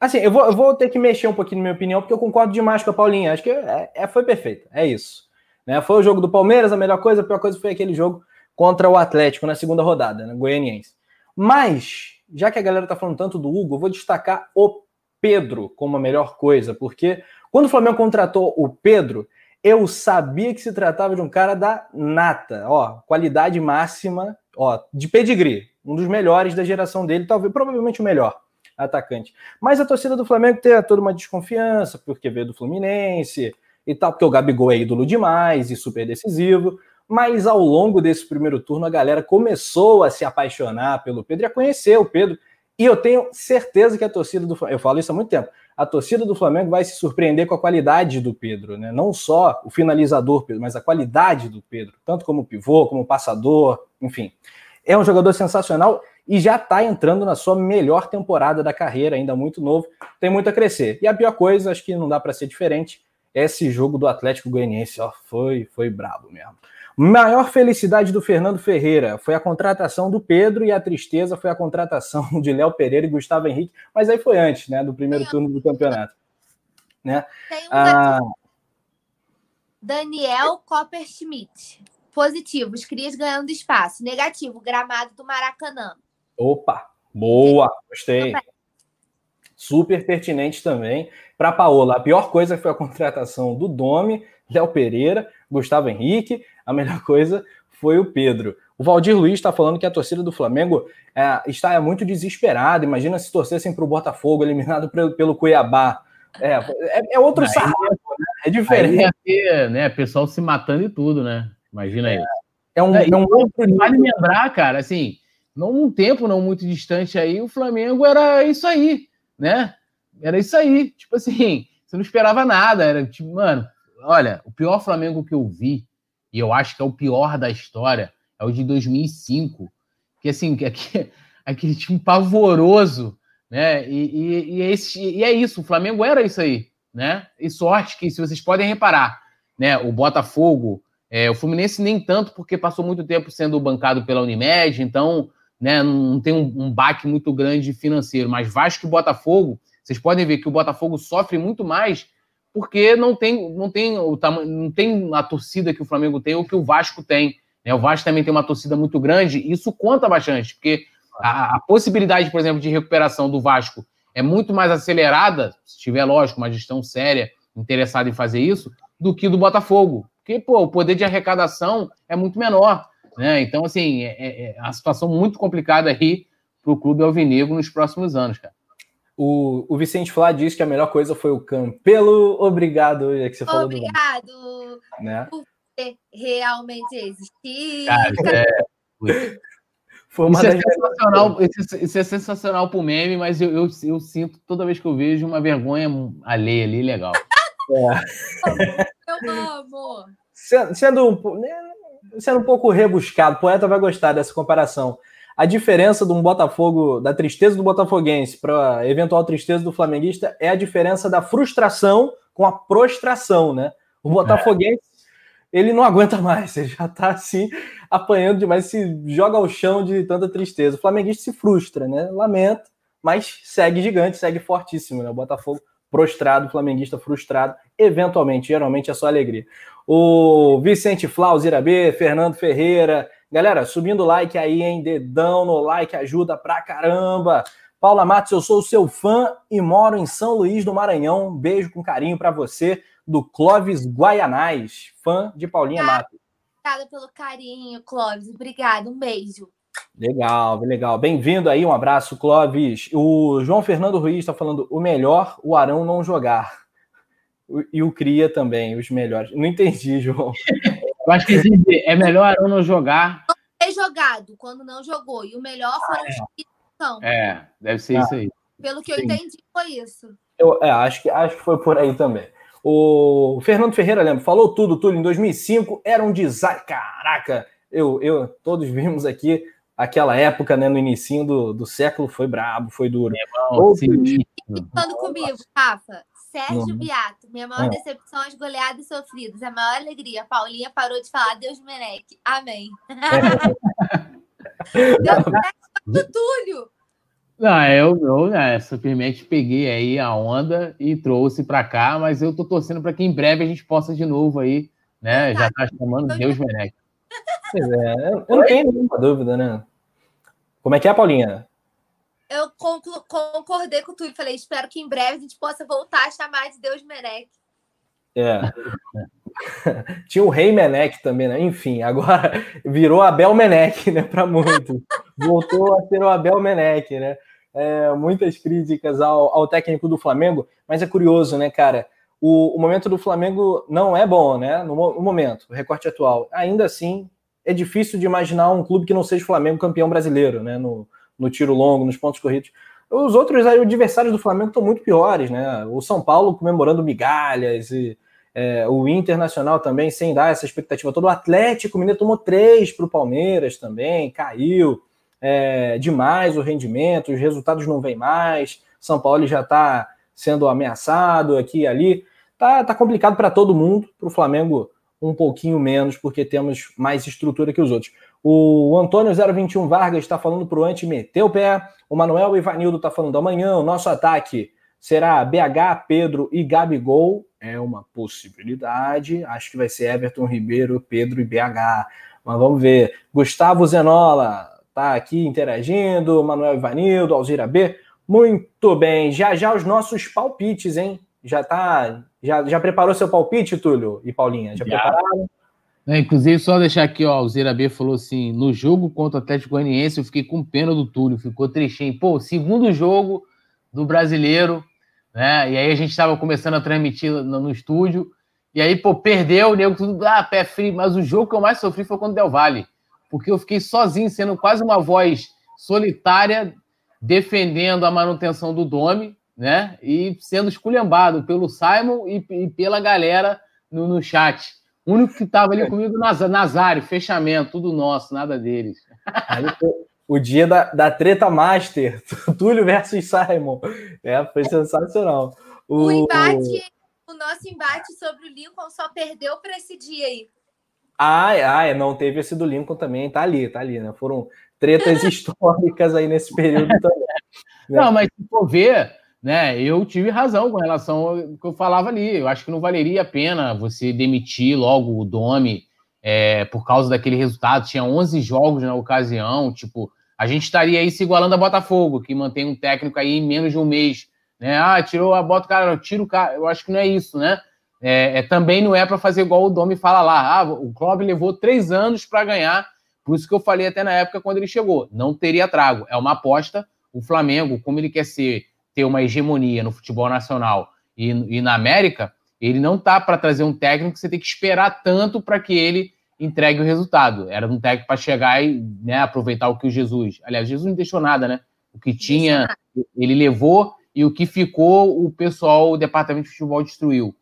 Assim, eu vou, eu vou ter que mexer um pouquinho na minha opinião, porque eu concordo demais com a Paulinha. Acho que é, é, foi perfeito, é isso. Né? Foi o jogo do Palmeiras, a melhor coisa, a pior coisa foi aquele jogo contra o Atlético na segunda rodada, né? Goianiense. Mas já que a galera tá falando tanto do Hugo, eu vou destacar o Pedro como a melhor coisa, porque quando o Flamengo contratou o Pedro, eu sabia que se tratava de um cara da nata, ó, qualidade máxima, ó, de pedigree, um dos melhores da geração dele, talvez, provavelmente o melhor atacante. Mas a torcida do Flamengo tem toda uma desconfiança, porque veio do Fluminense e tal, porque o Gabigol é ídolo demais e super decisivo mas ao longo desse primeiro turno a galera começou a se apaixonar pelo Pedro e a conhecer o Pedro. E eu tenho certeza que a torcida do Flamengo, eu falo isso há muito tempo, a torcida do Flamengo vai se surpreender com a qualidade do Pedro, né? Não só o finalizador Pedro, mas a qualidade do Pedro, tanto como pivô, como passador, enfim. É um jogador sensacional e já está entrando na sua melhor temporada da carreira, ainda muito novo, tem muito a crescer. E a pior coisa, acho que não dá para ser diferente, é esse jogo do Atlético Goianiense, ó, foi, foi brabo mesmo. Maior felicidade do Fernando Ferreira foi a contratação do Pedro e a tristeza foi a contratação de Léo Pereira e Gustavo Henrique, mas aí foi antes, né, do primeiro turno do campeonato. Né? Tem um ah... Daniel Copperschmidt. Positivo, os crias ganhando espaço. Negativo, gramado do Maracanã. Opa, boa, gostei. Super pertinente também. Para Paola, a pior coisa foi a contratação do Domi, Léo Pereira, Gustavo Henrique. A melhor coisa foi o Pedro. O Valdir Luiz está falando que a torcida do Flamengo é, está muito desesperada. Imagina se torcessem para o Botafogo, eliminado pelo, pelo Cuiabá. É, é, é outro sarrafo, né? É diferente. Aí ter, né, pessoal se matando e tudo, né? Imagina aí. É, um, é, é um outro Vale lembrar, cara, assim, num tempo não muito distante aí, o Flamengo era isso aí, né? Era isso aí. Tipo assim, você não esperava nada. Era tipo, mano, olha, o pior Flamengo que eu vi, e eu acho que é o pior da história, é o de 2005. Que assim, aquele, aquele time pavoroso, né? E, e, e, é esse, e é isso, o Flamengo era isso aí, né? E sorte que, se vocês podem reparar, né? O Botafogo, é, o Fluminense nem tanto, porque passou muito tempo sendo bancado pela Unimed, então né, não tem um, um baque muito grande financeiro. Mas Vasco e Botafogo, vocês podem ver que o Botafogo sofre muito mais porque não tem, não tem o não tem a torcida que o Flamengo tem ou que o Vasco tem. Né? O Vasco também tem uma torcida muito grande, e isso conta bastante, porque a, a, possibilidade, por exemplo, de recuperação do Vasco é muito mais acelerada, se tiver, lógico, uma gestão séria interessada em fazer isso, do que do Botafogo. Porque, pô, o poder de arrecadação é muito menor. Né? Então, assim, é, é, é uma situação muito complicada aí para o clube alvinegro nos próximos anos, cara. O, o Vicente Flá diz que a melhor coisa foi o Campelo. Obrigado, é que você falou Obrigado do... né? por ter realmente existido. Cara, é... Foi uma isso, é sensacional, isso, isso, é sensacional pro meme, mas eu, eu, eu, sinto toda vez que eu vejo uma vergonha alheia ali, legal. É. Eu amo. Sendo, sendo, né, sendo um pouco rebuscado, o poeta vai gostar dessa comparação. A diferença de um Botafogo, da tristeza do botafoguense para a eventual tristeza do flamenguista é a diferença da frustração com a prostração, né? O botafoguense, é. ele não aguenta mais, ele já tá assim apanhando demais, se joga ao chão de tanta tristeza. O flamenguista se frustra, né? Lamenta, mas segue gigante, segue fortíssimo, né? O Botafogo prostrado, flamenguista frustrado, eventualmente, geralmente é só alegria. O Vicente Flau, Zirabê, Fernando Ferreira, Galera, subindo o like aí, hein? Dedão no like ajuda pra caramba. Paula Matos, eu sou o seu fã e moro em São Luís do Maranhão. Um beijo com carinho para você, do Clóvis Guaianais, fã de Paulinha Matos. Obrigada pelo carinho, Clóvis. Obrigado, um beijo. Legal, legal. Bem-vindo aí, um abraço, Clóvis. O João Fernando Ruiz está falando o melhor, o Arão não jogar. E o Cria também, os melhores. Não entendi, João. Eu acho que é melhor Arão não jogar. Não ter jogado quando não jogou. E o melhor foram ah, é. os que. É, deve ser ah, isso aí. Pelo que Sim. eu entendi, foi isso. Eu é, acho, que, acho que foi por aí também. O Fernando Ferreira, lembra, falou tudo, tudo. Em 2005 era um desastre. Caraca, eu, eu, todos vimos aqui aquela época, né, no início do, do século, foi brabo, foi duro. É Falando comigo, Rafa, Sérgio uhum. Beato, minha maior é. decepção, as goleadas sofridas, a maior alegria. Paulinha parou de falar Deus Menec. Amém. Deus do Túlio. Não, eu, eu né, simplesmente peguei aí a onda e trouxe para cá, mas eu tô torcendo para que em breve a gente possa de novo aí, né? Já tá chamando Deus Menec. Pois é, eu não tenho nenhuma dúvida, né? Como é que é, Paulinha? eu concordei com tudo. Falei, espero que em breve a gente possa voltar a chamar de Deus Menec. É. Tinha o Rei Menec também, né? Enfim, agora virou Abel Menec, né? Para muitos. Voltou a ser o Abel Menec, né? É, muitas críticas ao, ao, técnico do Flamengo, mas é curioso, né, cara? O, o momento do Flamengo não é bom, né? No, no, momento, o recorte atual. Ainda assim, é difícil de imaginar um clube que não seja Flamengo campeão brasileiro, né? No, no tiro longo, nos pontos corridos. Os outros aí, adversários do Flamengo estão muito piores, né? O São Paulo comemorando migalhas e é, o Internacional também, sem dar essa expectativa toda. O Atlético Mineiro tomou três para o Palmeiras também, caiu é, demais o rendimento, os resultados não vêm mais. São Paulo já está sendo ameaçado aqui e ali. Tá, tá complicado para todo mundo, para o Flamengo um pouquinho menos, porque temos mais estrutura que os outros. O Antônio 021 Vargas está falando para o Ante meter o pé. O Manuel Ivanildo está falando amanhã. O nosso ataque será BH, Pedro e Gabigol. É uma possibilidade. Acho que vai ser Everton Ribeiro, Pedro e BH. Mas vamos ver. Gustavo Zenola está aqui interagindo. Manuel Ivanildo, Alzira B. Muito bem. Já já os nossos palpites, hein? Já tá. Já, já preparou seu palpite, Túlio e Paulinha? Já, já. prepararam? É, inclusive, só deixar aqui, ó, o Zira B falou assim: no jogo contra o Atlético Goianiense, eu fiquei com pena do Túlio, ficou tristinho. Pô, segundo jogo do brasileiro, né? E aí a gente estava começando a transmitir no, no, estúdio, e aí, pô, perdeu, o nego tudo, ah, pé frio, mas o jogo que eu mais sofri foi contra o Del Valle, porque eu fiquei sozinho, sendo quase uma voz solitária, defendendo a manutenção do Dome, né? E sendo esculhambado pelo Simon e, e pela galera no, no chat. O único que estava ali comigo, Nazário, fechamento, tudo nosso, nada deles. o dia da, da treta master, Túlio versus Simon. É, foi sensacional. O... o embate, o nosso embate sobre o Lincoln só perdeu para esse dia aí. Ah, ah, não teve esse do Lincoln também, tá ali, tá ali, né? Foram tretas históricas aí nesse período também. Né? Não, mas se for ver, né, eu tive razão com relação ao que eu falava ali. Eu acho que não valeria a pena você demitir logo o Domi é, por causa daquele resultado. Tinha 11 jogos na ocasião. Tipo, a gente estaria aí se igualando a Botafogo, que mantém um técnico aí em menos de um mês. Né? Ah, tirou a bota, cara, tira o cara. Eu acho que não é isso, né? É, é também não é para fazer igual o Domi fala lá. Ah, o Klopp levou três anos para ganhar. Por isso que eu falei até na época quando ele chegou. Não teria trago. É uma aposta. O Flamengo, como ele quer ser ter uma hegemonia no futebol nacional e, e na América, ele não tá para trazer um técnico que você tem que esperar tanto para que ele entregue o resultado. Era um técnico para chegar e né, aproveitar o que o Jesus. Aliás, Jesus não deixou nada, né? O que tinha, ele levou e o que ficou, o pessoal, o departamento de futebol destruiu.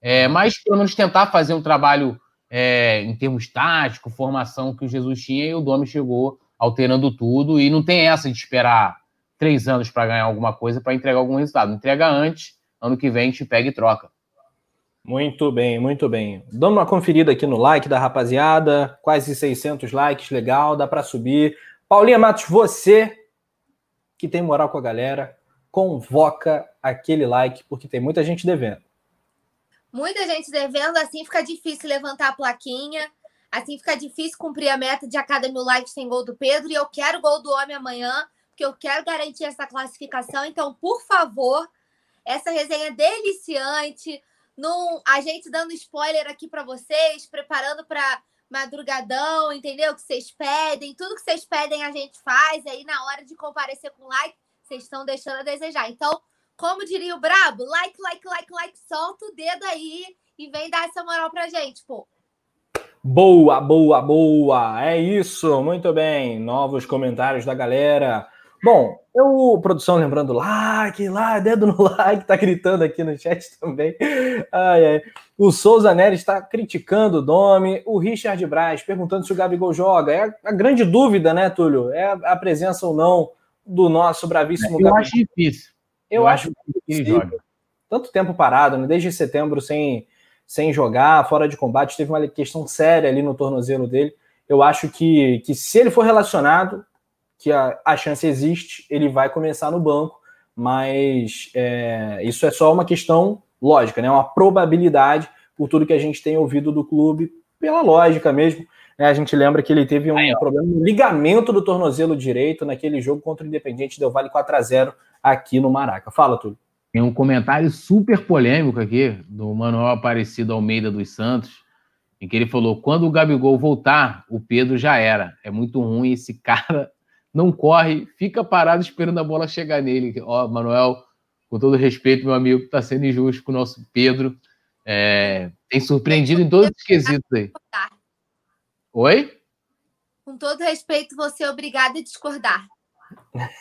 É, mas pelo menos tentar fazer um trabalho é, em termos táticos, formação que o Jesus tinha, e o Domi chegou alterando tudo. E não tem essa de esperar três anos para ganhar alguma coisa para entregar algum resultado. Entrega antes, ano que vem a gente pega e troca. Muito bem, muito bem. Dando uma conferida aqui no like da rapaziada, quase 600 likes, legal, dá para subir. Paulinha Matos, você que tem moral com a galera, convoca aquele like, porque tem muita gente devendo. Muita gente devendo, assim fica difícil levantar a plaquinha, assim fica difícil cumprir a meta de a cada mil likes tem gol do Pedro, e eu quero gol do homem amanhã, porque eu quero garantir essa classificação. Então, por favor, essa resenha é deliciante, num, a gente dando spoiler aqui para vocês, preparando para madrugadão, entendeu? Que vocês pedem, tudo que vocês pedem a gente faz, aí na hora de comparecer com like, vocês estão deixando a desejar. Então, como diria o Brabo, like, like, like, like, solta o dedo aí e vem dar essa moral pra gente, pô. Boa, boa, boa. É isso, muito bem. Novos comentários da galera. Bom, eu, produção, lembrando, like, like, dedo no like, tá gritando aqui no chat também. Ai, ai. O Souza Neres está criticando o Domi. O Richard Braz perguntando se o Gabigol joga. É a grande dúvida, né, Túlio? É a presença ou não do nosso bravíssimo eu Gabigol. Eu acho difícil. Eu, eu acho que ele joga. Tanto tempo parado, né? desde setembro sem, sem jogar, fora de combate, teve uma questão séria ali no tornozelo dele. Eu acho que, que se ele for relacionado, que a, a chance existe, ele vai começar no banco, mas é, isso é só uma questão lógica, né? Uma probabilidade por tudo que a gente tem ouvido do clube, pela lógica mesmo. Né? A gente lembra que ele teve um Aí, problema no ligamento do tornozelo direito naquele jogo contra o Independente, deu vale 4 a 0 aqui no Maraca. Fala, tudo. Tem um comentário super polêmico aqui do Manuel Aparecido Almeida dos Santos, em que ele falou: quando o Gabigol voltar, o Pedro já era. É muito ruim esse cara não corre, fica parado esperando a bola chegar nele. Ó, Manuel, com todo respeito, meu amigo, está sendo injusto com o nosso Pedro. É, tem surpreendido em todos os quesitos aí. Oi? Com todo respeito, você é obrigado a discordar.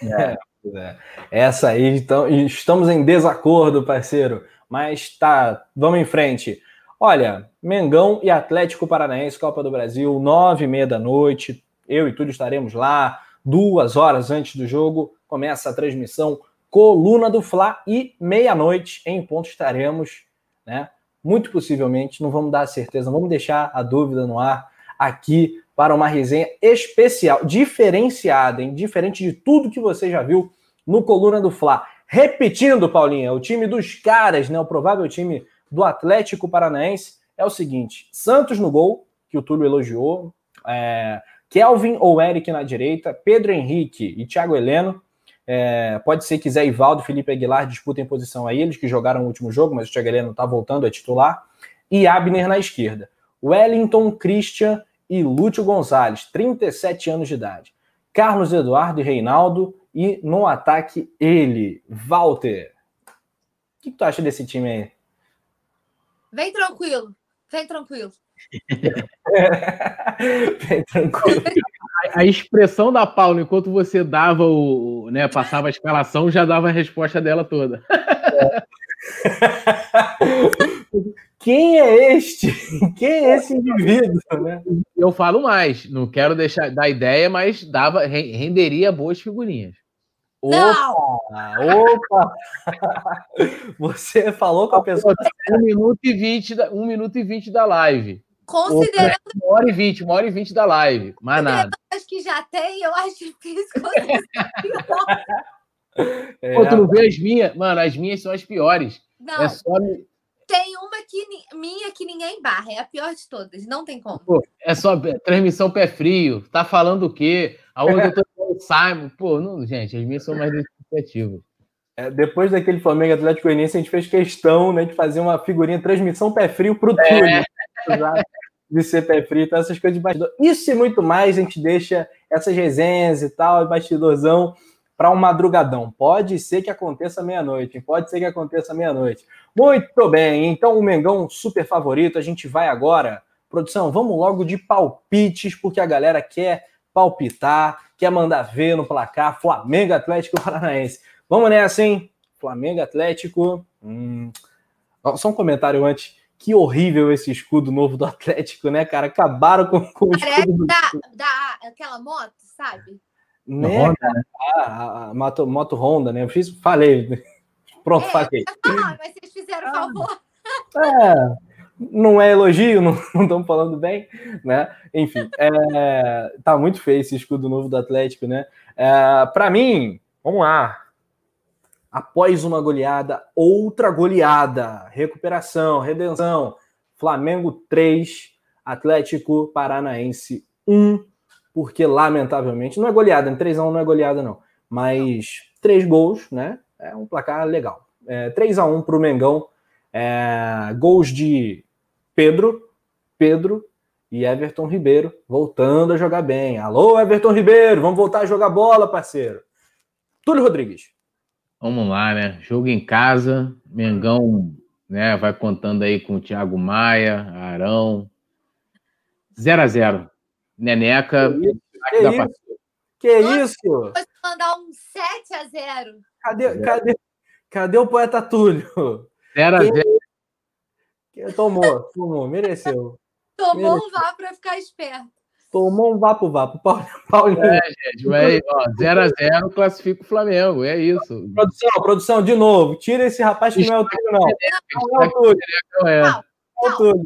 É, é. Essa aí, então, estamos em desacordo, parceiro. Mas tá, vamos em frente. Olha, Mengão e Atlético Paranaense, Copa do Brasil, nove e meia da noite. Eu e tudo estaremos lá duas horas antes do jogo, começa a transmissão Coluna do Fla e meia-noite em ponto estaremos, né? Muito possivelmente, não vamos dar a certeza, vamos deixar a dúvida no ar aqui para uma resenha especial, diferenciada, hein? diferente de tudo que você já viu no Coluna do Fla. Repetindo, Paulinha, o time dos caras, né? O provável time do Atlético Paranaense é o seguinte: Santos no gol, que o Túlio elogiou, é, Kelvin ou Eric na direita, Pedro Henrique e Thiago Heleno. É, pode ser que Zé Ivaldo e Felipe Aguilar disputem posição aí, eles que jogaram o último jogo, mas o Thiago Heleno está voltando a titular. E Abner na esquerda. Wellington, Christian e Lúcio Gonzalez, 37 anos de idade. Carlos Eduardo e Reinaldo. E no ataque, ele, Walter. O que tu acha desse time aí? Vem tranquilo, vem tranquilo. Bem tranquilo. A, a, expressão da Paula, enquanto você dava o, né, passava a escalação, já dava a resposta dela toda. É. Quem é este? Quem é esse indivíduo? Né? Eu falo mais, não quero deixar dar ideia, mas dava renderia boas figurinhas. Opa! Opa! Você falou com a pessoa. Um minuto e vinte da, um minuto e vinte da live. Considerando. Uma hora e vinte, uma hora e vinte da live. Mais nada. Acho que já tem, eu acho difícil. é, Pô, tu não vê as minhas? Mano, as minhas são as piores. Não. É só... Tem uma que, minha que ninguém barra, é a pior de todas, não tem como. Pô, é só transmissão pé frio, tá falando o quê? A outra eu tô Simon. Pô, não, gente, as minhas são mais identificativas. É, depois daquele Flamengo Atlético Goianiense, a gente fez questão né, de fazer uma figurinha transmissão pé frio pro é. Túlio de ser pé frio, então essas coisas de bastidor. Isso e muito mais, a gente deixa essas resenhas e tal, bastidorzão, para um madrugadão. Pode ser que aconteça meia-noite, pode ser que aconteça meia-noite. Muito bem, então o Mengão super favorito, a gente vai agora Produção, vamos logo de palpites, porque a galera quer palpitar, quer mandar ver no placar Flamengo Atlético Paranaense. Vamos nessa, hein? Flamengo Atlético. Hum. Só um comentário antes. Que horrível esse escudo novo do Atlético, né, cara? Acabaram com, com o escudo. Da, da, aquela moto, sabe? Né? Honda, né? Ah, a, a, moto, moto Honda, né? Eu fiz, falei. Pronto, é, falei. Ah, mas vocês fizeram ah, favor. É, não é elogio, não estão falando bem, né? Enfim, é, tá muito feio esse escudo novo do Atlético, né? É, Para mim, vamos lá. Após uma goleada, outra goleada. Recuperação, redenção. Flamengo 3, Atlético Paranaense 1, porque lamentavelmente, não é goleada, em 3x1 não é goleada não, mas três gols, né? É um placar legal. É, 3x1 para o Mengão, é, gols de Pedro, Pedro e Everton Ribeiro voltando a jogar bem. Alô, Everton Ribeiro, vamos voltar a jogar bola, parceiro. Túlio Rodrigues. Vamos lá, né? Jogo em casa, Mengão, né? Vai contando aí com o Thiago Maia, Arão. 0 a 0 Neneca. Que isso? Que isso? Vou mandar um 7 a 0 Cadê, cadê, cadê o poeta Túlio? 0 a 0 Tomou, tomou, mereceu. Tomou mereceu. um vá para ficar esperto. Tomou um vapo vapo. Paulinho. É, gente, mas 0x0 classifica o Flamengo, é isso. Produção, produção, de novo. Tira esse rapaz que não é o Túlio, não. Não é o Túlio. Não é o Túlio.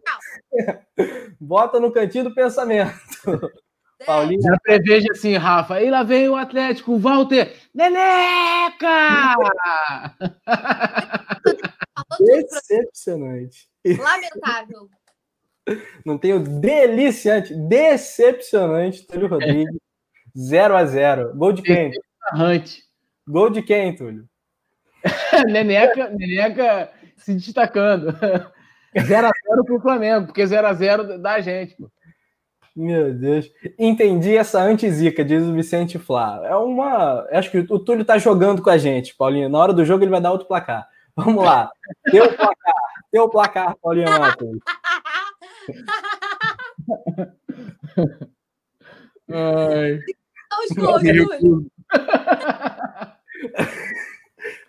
Bota no cantinho do pensamento. É. Paulinho. Já preveja assim, Rafa. E lá vem o Atlético, o Walter. Neneca! Decepcionante. Lamentável. Não tenho deliciante, decepcionante, Túlio Rodrigues. 0 a 0 Gol de quem? Gol de quem, Túlio? Neneca, Neneca se destacando. 0 a 0 pro Flamengo, porque 0 a 0 da gente, pô. Meu Deus. Entendi essa antizica, diz o Vicente Flá. É uma. Acho que o Túlio tá jogando com a gente, Paulinho. Na hora do jogo ele vai dar outro placar. Vamos lá. Teu placar. Teu placar, Paulinho Matos. Ai.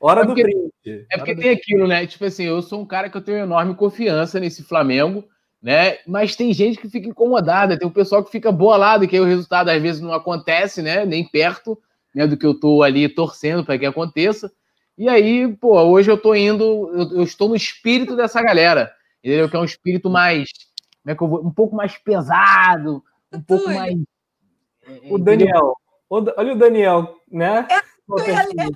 Hora é porque, do print. É porque tem aquilo, né? Tipo assim, eu sou um cara que eu tenho enorme confiança nesse Flamengo, né? Mas tem gente que fica incomodada, tem o um pessoal que fica bolado, que aí o resultado às vezes não acontece, né? Nem perto né, do que eu tô ali torcendo para que aconteça. E aí, pô, hoje eu tô indo, eu, eu, estou no espírito dessa galera, entendeu? Que é um espírito mais, como é que eu vou, um pouco mais pesado, um pouco mais. O Daniel, olha o Daniel, né? É,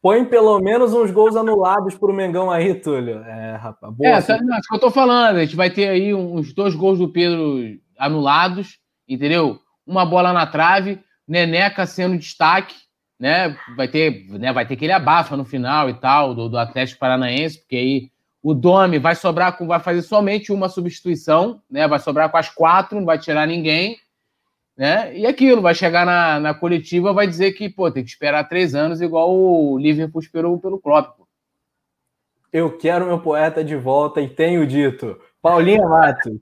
Põe pelo menos uns gols anulados pro Mengão aí, Túlio. É, rapaz. Boa, é, tá, não, que eu tô falando. A gente vai ter aí uns dois gols do Pedro anulados, entendeu? Uma bola na trave, Neneca sendo destaque, né? Vai ter, né? Vai ter aquele abafa no final e tal do, do Atlético Paranaense, porque aí o Domi vai sobrar com, vai fazer somente uma substituição, né? Vai sobrar com as quatro, não vai tirar ninguém, né? E aquilo, vai chegar na, na coletiva, vai dizer que, pô, tem que esperar três anos, igual o Liverpool esperou pelo Klopp. Pô. Eu quero meu poeta de volta e tenho dito. Paulinha Matos.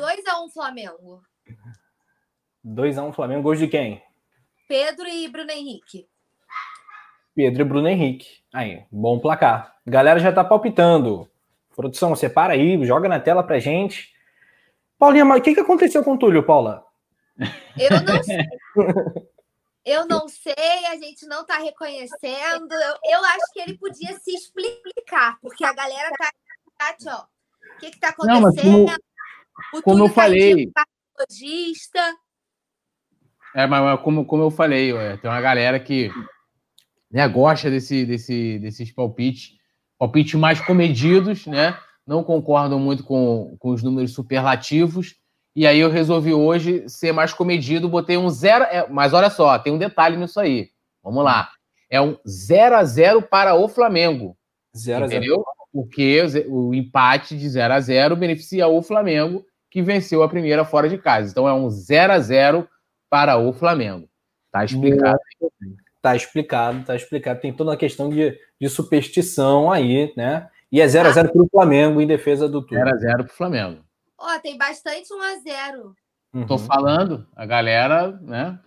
2x1 um, Flamengo. 2x1 um, Flamengo. Gols de quem? Pedro e Bruno Henrique. Pedro e Bruno Henrique. Aí, bom placar. Galera já tá palpitando. Produção, separa aí, joga na tela pra gente. Paulinha, mas o que, que aconteceu com o Túlio, Paula? Eu não sei. Eu não sei, a gente não tá reconhecendo. Eu, eu acho que ele podia se explicar, porque a galera tá no chat, ó. O que, que tá acontecendo? Não, como, como eu tá falei. Logista. É, mas como, como eu falei, tem uma galera que né, gosta desse, desse, desses palpites, palpites mais comedidos, né? Não concordam muito com, com os números superlativos. E aí eu resolvi hoje ser mais comedido, botei um zero. É, mas olha só, tem um detalhe nisso aí. Vamos lá. É um 0 a 0 para o Flamengo. 0 a 0 Entendeu? Porque o empate de 0 a 0 beneficia o Flamengo, que venceu a primeira fora de casa. Então é um 0 a 0 para o Flamengo. Tá explicado. Tá explicado, tá explicado. Tem toda uma questão de, de superstição aí, né? E é 0x0 para o Flamengo em defesa do Túlio. 0x0 para o Flamengo. Ó, tem bastante 1 a 0 uhum. Tô falando, a galera, né?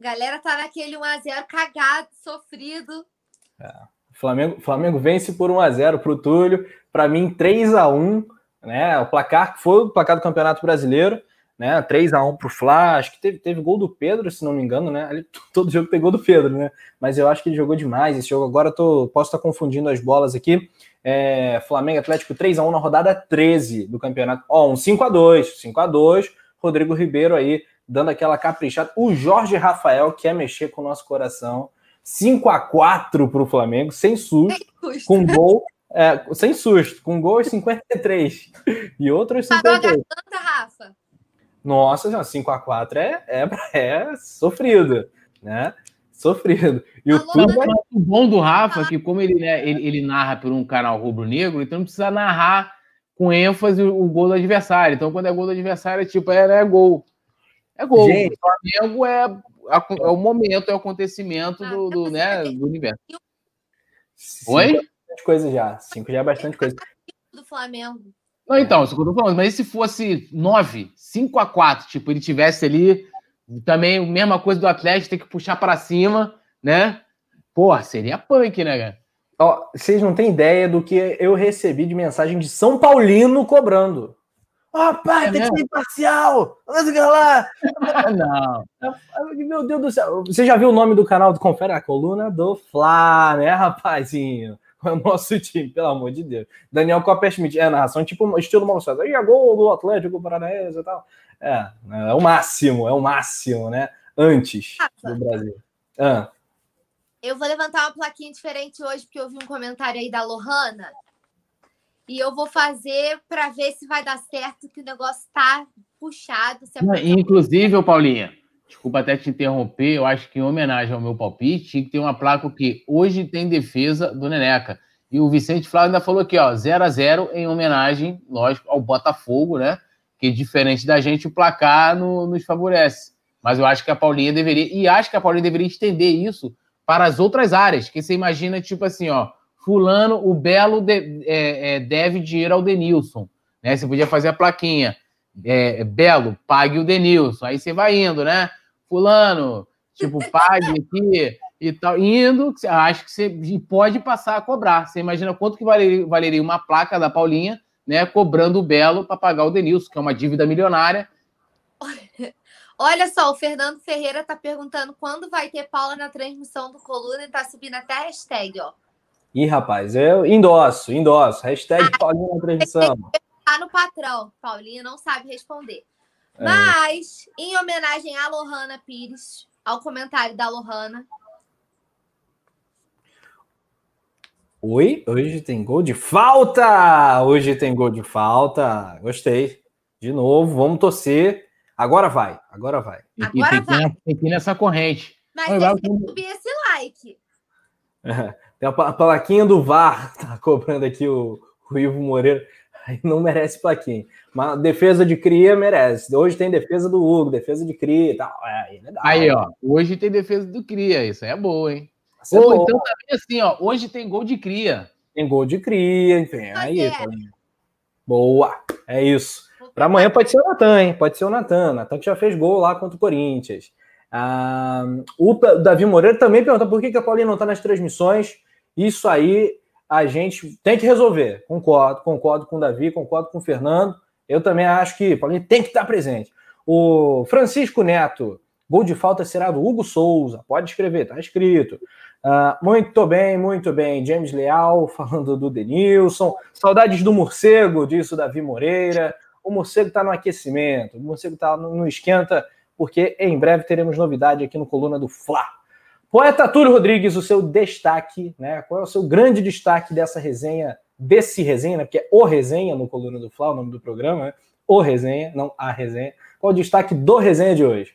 A galera tá naquele 1 a 0 cagado, sofrido. É. Flamengo, Flamengo vence por 1 a 0 pro Túlio. Para mim, 3 a 1 né? O placar que foi o placar do Campeonato Brasileiro, né? 3 a 1 pro Fla. Acho que teve, teve gol do Pedro, se não me engano, né? todo jogo tem gol do Pedro, né? Mas eu acho que ele jogou demais esse jogo. Agora eu tô, posso estar confundindo as bolas aqui. É, Flamengo Atlético 3 a 1 na rodada 13 do campeonato. Ó, um 5 a 2 5 a 2 Rodrigo Ribeiro aí dando aquela caprichada. O Jorge Rafael quer mexer com o nosso coração. 5 a 4 para o Flamengo, sem susto, com gol, é, sem susto, com gol 53 e outros 58. Parou a garganta, Rafa. Nossa, 5 a 4 é, é, é sofrido, né? Sofrido. E o tudo o bom do Rafa é que, como ele, né, ele, ele narra por um canal rubro-negro, então não precisa narrar com ênfase o, gol do adversário. Então, quando é gol do adversário, é tipo, é, é gol. É gol. Gente, o Flamengo é, é o momento, é o acontecimento ah, do, do, né, do universo. Oi? Bastante coisa já. Cinco já é bastante coisa. Do Flamengo. Não, então, isso que eu tô falando. Mas se fosse 9, 5 a 4 tipo, ele tivesse ali também a mesma coisa do Atlético, ter que puxar para cima, né? Pô, seria punk, né, cara? Ó, vocês não têm ideia do que eu recebi de mensagem de São Paulino cobrando. Ó, oh, pai, é tem que ser imparcial! Vamos lá! não. Meu Deus do céu. Você já viu o nome do canal do Confere? A coluna do Fla, né, rapazinho? É o nosso time, pelo amor de Deus. Daniel Copperschmidt, é narração tipo estilo Mauro César. Aí, gol do Atlético Paranaense e tal. É, é o máximo, é o máximo, né? Antes do Brasil. Ah. Eu vou levantar uma plaquinha diferente hoje, porque eu vi um comentário aí da Lohana. E eu vou fazer para ver se vai dar certo, que o negócio tá puxado. É inclusive, Paulinha, desculpa até te interromper, eu acho que em homenagem ao meu palpite, tinha que ter uma placa que hoje tem defesa do Neneca. E o Vicente Flávio ainda falou aqui, ó, 0 a 0 em homenagem, lógico, ao Botafogo, né? Que diferente da gente, o placar no, nos favorece. Mas eu acho que a Paulinha deveria, e acho que a Paulinha deveria estender isso para as outras áreas, que você imagina, tipo assim, ó, fulano, o Belo de, é, é, deve dinheiro ao Denilson, né? Você podia fazer a plaquinha, é, Belo, pague o Denilson, aí você vai indo, né? Fulano, tipo, pague aqui e tal, indo, acho que você pode passar a cobrar. Você imagina quanto que valeria, valeria uma placa da Paulinha, né, cobrando o Belo para pagar o Denilson, que é uma dívida milionária, Olha só, o Fernando Ferreira está perguntando quando vai ter Paula na transmissão do Coluna e está subindo até a hashtag, ó. Ih, rapaz, eu endosso, endosso. Hashtag ah, Paulinha na transmissão. Tá no patrão. Paulinha não sabe responder. É. Mas, em homenagem à Lohana Pires, ao comentário da Lohana. Oi, hoje tem gol de falta! Hoje tem gol de falta. Gostei. De novo, vamos torcer Agora vai, agora vai. Agora tem, vai. tem que ir nessa corrente. Mas tem que subir esse like. É, tem a, plaquinha do VAR, tá cobrando aqui o, o Ivo Moreira. Aí não merece plaquinha. Mas defesa de cria merece. Hoje tem defesa do Hugo, defesa de cria e tal. É, é aí, ó. Hoje tem defesa do cria. Isso aí é boa, hein? É Ou então também assim, ó. Hoje tem gol de cria. Tem gol de cria, enfim. Aí, é. Boa. É isso. Para amanhã pode ser o Natan, hein? Pode ser o Natan. Natan que já fez gol lá contra o Corinthians. Ah, o Davi Moreira também pergunta por que, que a Paulinha não está nas transmissões. Isso aí a gente tem que resolver. Concordo, concordo com o Davi, concordo com o Fernando. Eu também acho que Paulinha tem que estar presente. O Francisco Neto, gol de falta será do Hugo Souza. Pode escrever, tá escrito. Uh, muito bem, muito bem. James Leal falando do Denilson. Saudades do morcego, disse o Davi Moreira o morcego está no aquecimento, o morcego está no, no, esquenta, porque em breve teremos novidade aqui no Coluna do Fla. Poeta Túlio Rodrigues, o seu destaque, né? Qual é o seu grande destaque dessa resenha, desse resenha, né? Porque é o resenha no Coluna do Fla, o nome do programa, né? O resenha, não a resenha. Qual é o destaque do resenha de hoje?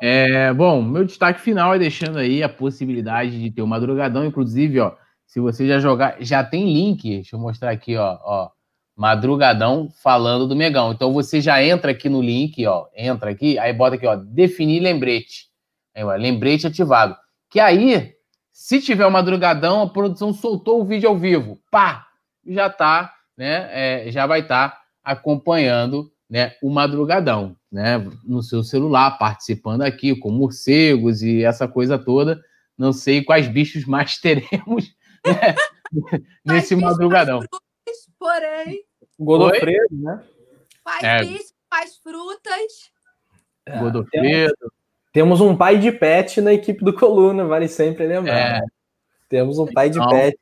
É, bom, meu destaque final é deixando aí a possibilidade de ter o madrugadão, inclusive, ó, se você já jogar, já tem link, deixa eu mostrar aqui, ó, ó Madrugadão falando do Megão. Então você já entra aqui no link, ó, entra aqui, aí bota aqui, ó, definir lembrete. Aí, ó, lembrete ativado. Que aí, se tiver o Madrugadão, a produção soltou o vídeo ao vivo. Pá! Já tá, né? É, já vai estar tá acompanhando né, o madrugadão, né, no seu celular, participando aqui com morcegos e essa coisa toda. Não sei quais bichos mais teremos né, nesse madrugadão. Frutas, porém. Godofredo, né? Faz é. bicho, faz frutas. É, Godofredo. Temos um pai de pet na equipe do Coluna, vale sempre lembrar. É. Temos um pai de então, pet.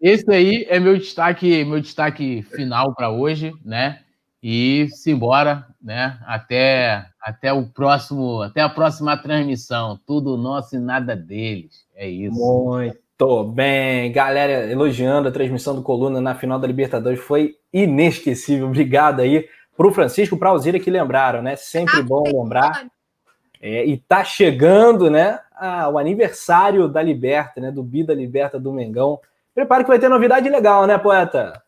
Esse aí é meu destaque, meu destaque final para hoje, né? E simbora, né? Até, até o próximo, até a próxima transmissão. Tudo nosso e nada deles. É isso. Muito bem, galera, elogiando a transmissão do Coluna na final da Libertadores foi inesquecível. Obrigado aí para o Francisco, para a Alzira que lembraram, né? Sempre bom lembrar. É, e tá chegando, né, a, o aniversário da Liberta, né, do Bi da Liberta do Mengão. Prepare que vai ter novidade legal, né, poeta?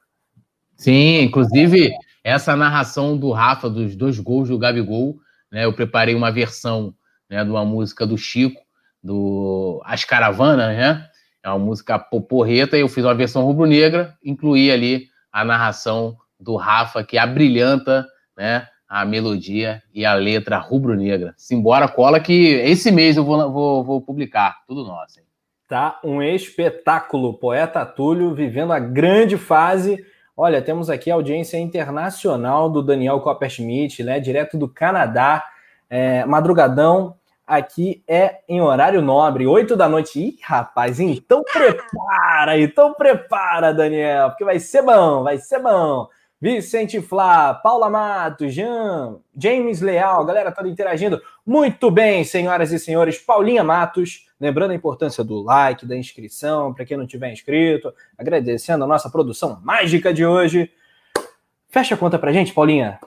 Sim, inclusive essa narração do Rafa dos dois gols do Gabigol, né, eu preparei uma versão, né, de uma música do Chico, do As Caravanas, né? É uma música poporreta e eu fiz uma versão rubro-negra, incluí ali a narração do Rafa que abrilhanta, né, a melodia e a letra rubro-negra. Simbora, cola que esse mês eu vou, vou, vou publicar, tudo nosso. Hein? Tá um espetáculo. Poeta Túlio vivendo a grande fase. Olha, temos aqui a audiência internacional do Daniel Copperschmidt, né, direto do Canadá. É, madrugadão aqui é em horário nobre, 8 da noite. Ih, rapaz, então prepara, então prepara, Daniel, porque vai ser bom, vai ser bom. Vicente Flá, Paula Mato, Jean, James Leal, galera toda interagindo. Muito bem, senhoras e senhores. Paulinha Matos, lembrando a importância do like, da inscrição, para quem não tiver inscrito, agradecendo a nossa produção mágica de hoje. Fecha a conta pra gente, Paulinha.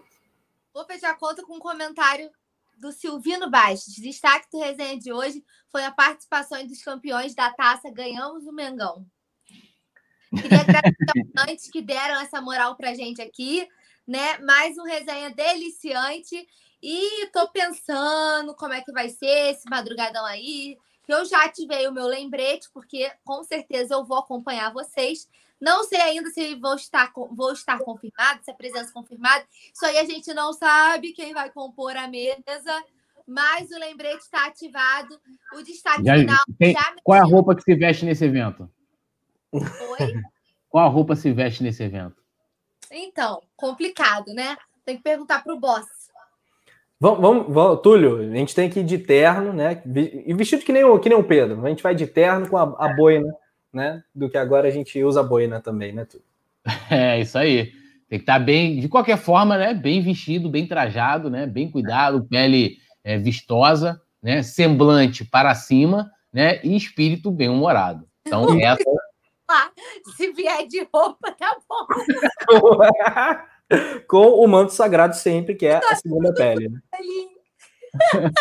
Vou fechar a conta com um comentário do Silvino Bastos. Destaque do resenha de hoje foi a participação dos campeões da taça Ganhamos o Mengão. Queria agradecer aos que deram essa moral pra gente aqui, né? Mais um resenha deliciante. E tô pensando como é que vai ser esse madrugadão aí. Eu já ativei o meu lembrete, porque com certeza eu vou acompanhar vocês. Não sei ainda se vou estar, vou estar confirmado, se a presença confirmada. Isso aí a gente não sabe quem vai compor a mesa, mas o lembrete está ativado. O destaque já, final. Tem, já qual é a roupa que se veste nesse evento? Oi? Qual roupa se veste nesse evento? Então, complicado, né? Tem que perguntar para o boss. Vamos, vamos, vamos, Túlio, a gente tem que ir de terno, né? E vestido que nem o, que nem o Pedro. A gente vai de terno com a, a boina, né? Do que agora a gente usa a boina também, né, Túlio? É, isso aí. Tem que estar bem, de qualquer forma, né? Bem vestido, bem trajado, né? Bem cuidado, pele é, vistosa, né? Semblante para cima, né? E espírito bem humorado. Então, essa se vier de roupa, tá bom. Com o manto sagrado sempre, que é a segunda pele. Né?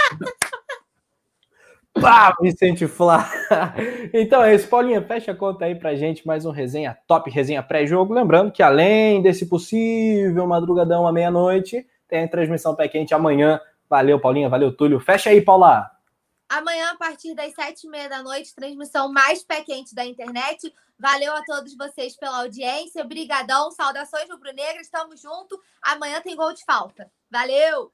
Pá, Vicente Flá. Então é isso, Paulinha, fecha a conta aí pra gente, mais um resenha top, resenha pré-jogo. Lembrando que além desse possível madrugadão à meia-noite, tem a transmissão pé quente amanhã. Valeu, Paulinha, valeu, Túlio. Fecha aí, Paula. Amanhã, a partir das sete e meia da noite, transmissão mais pé quente da internet. Valeu a todos vocês pela audiência. Brigadão, saudações rubro-negras, tamo junto. Amanhã tem gol de falta. Valeu!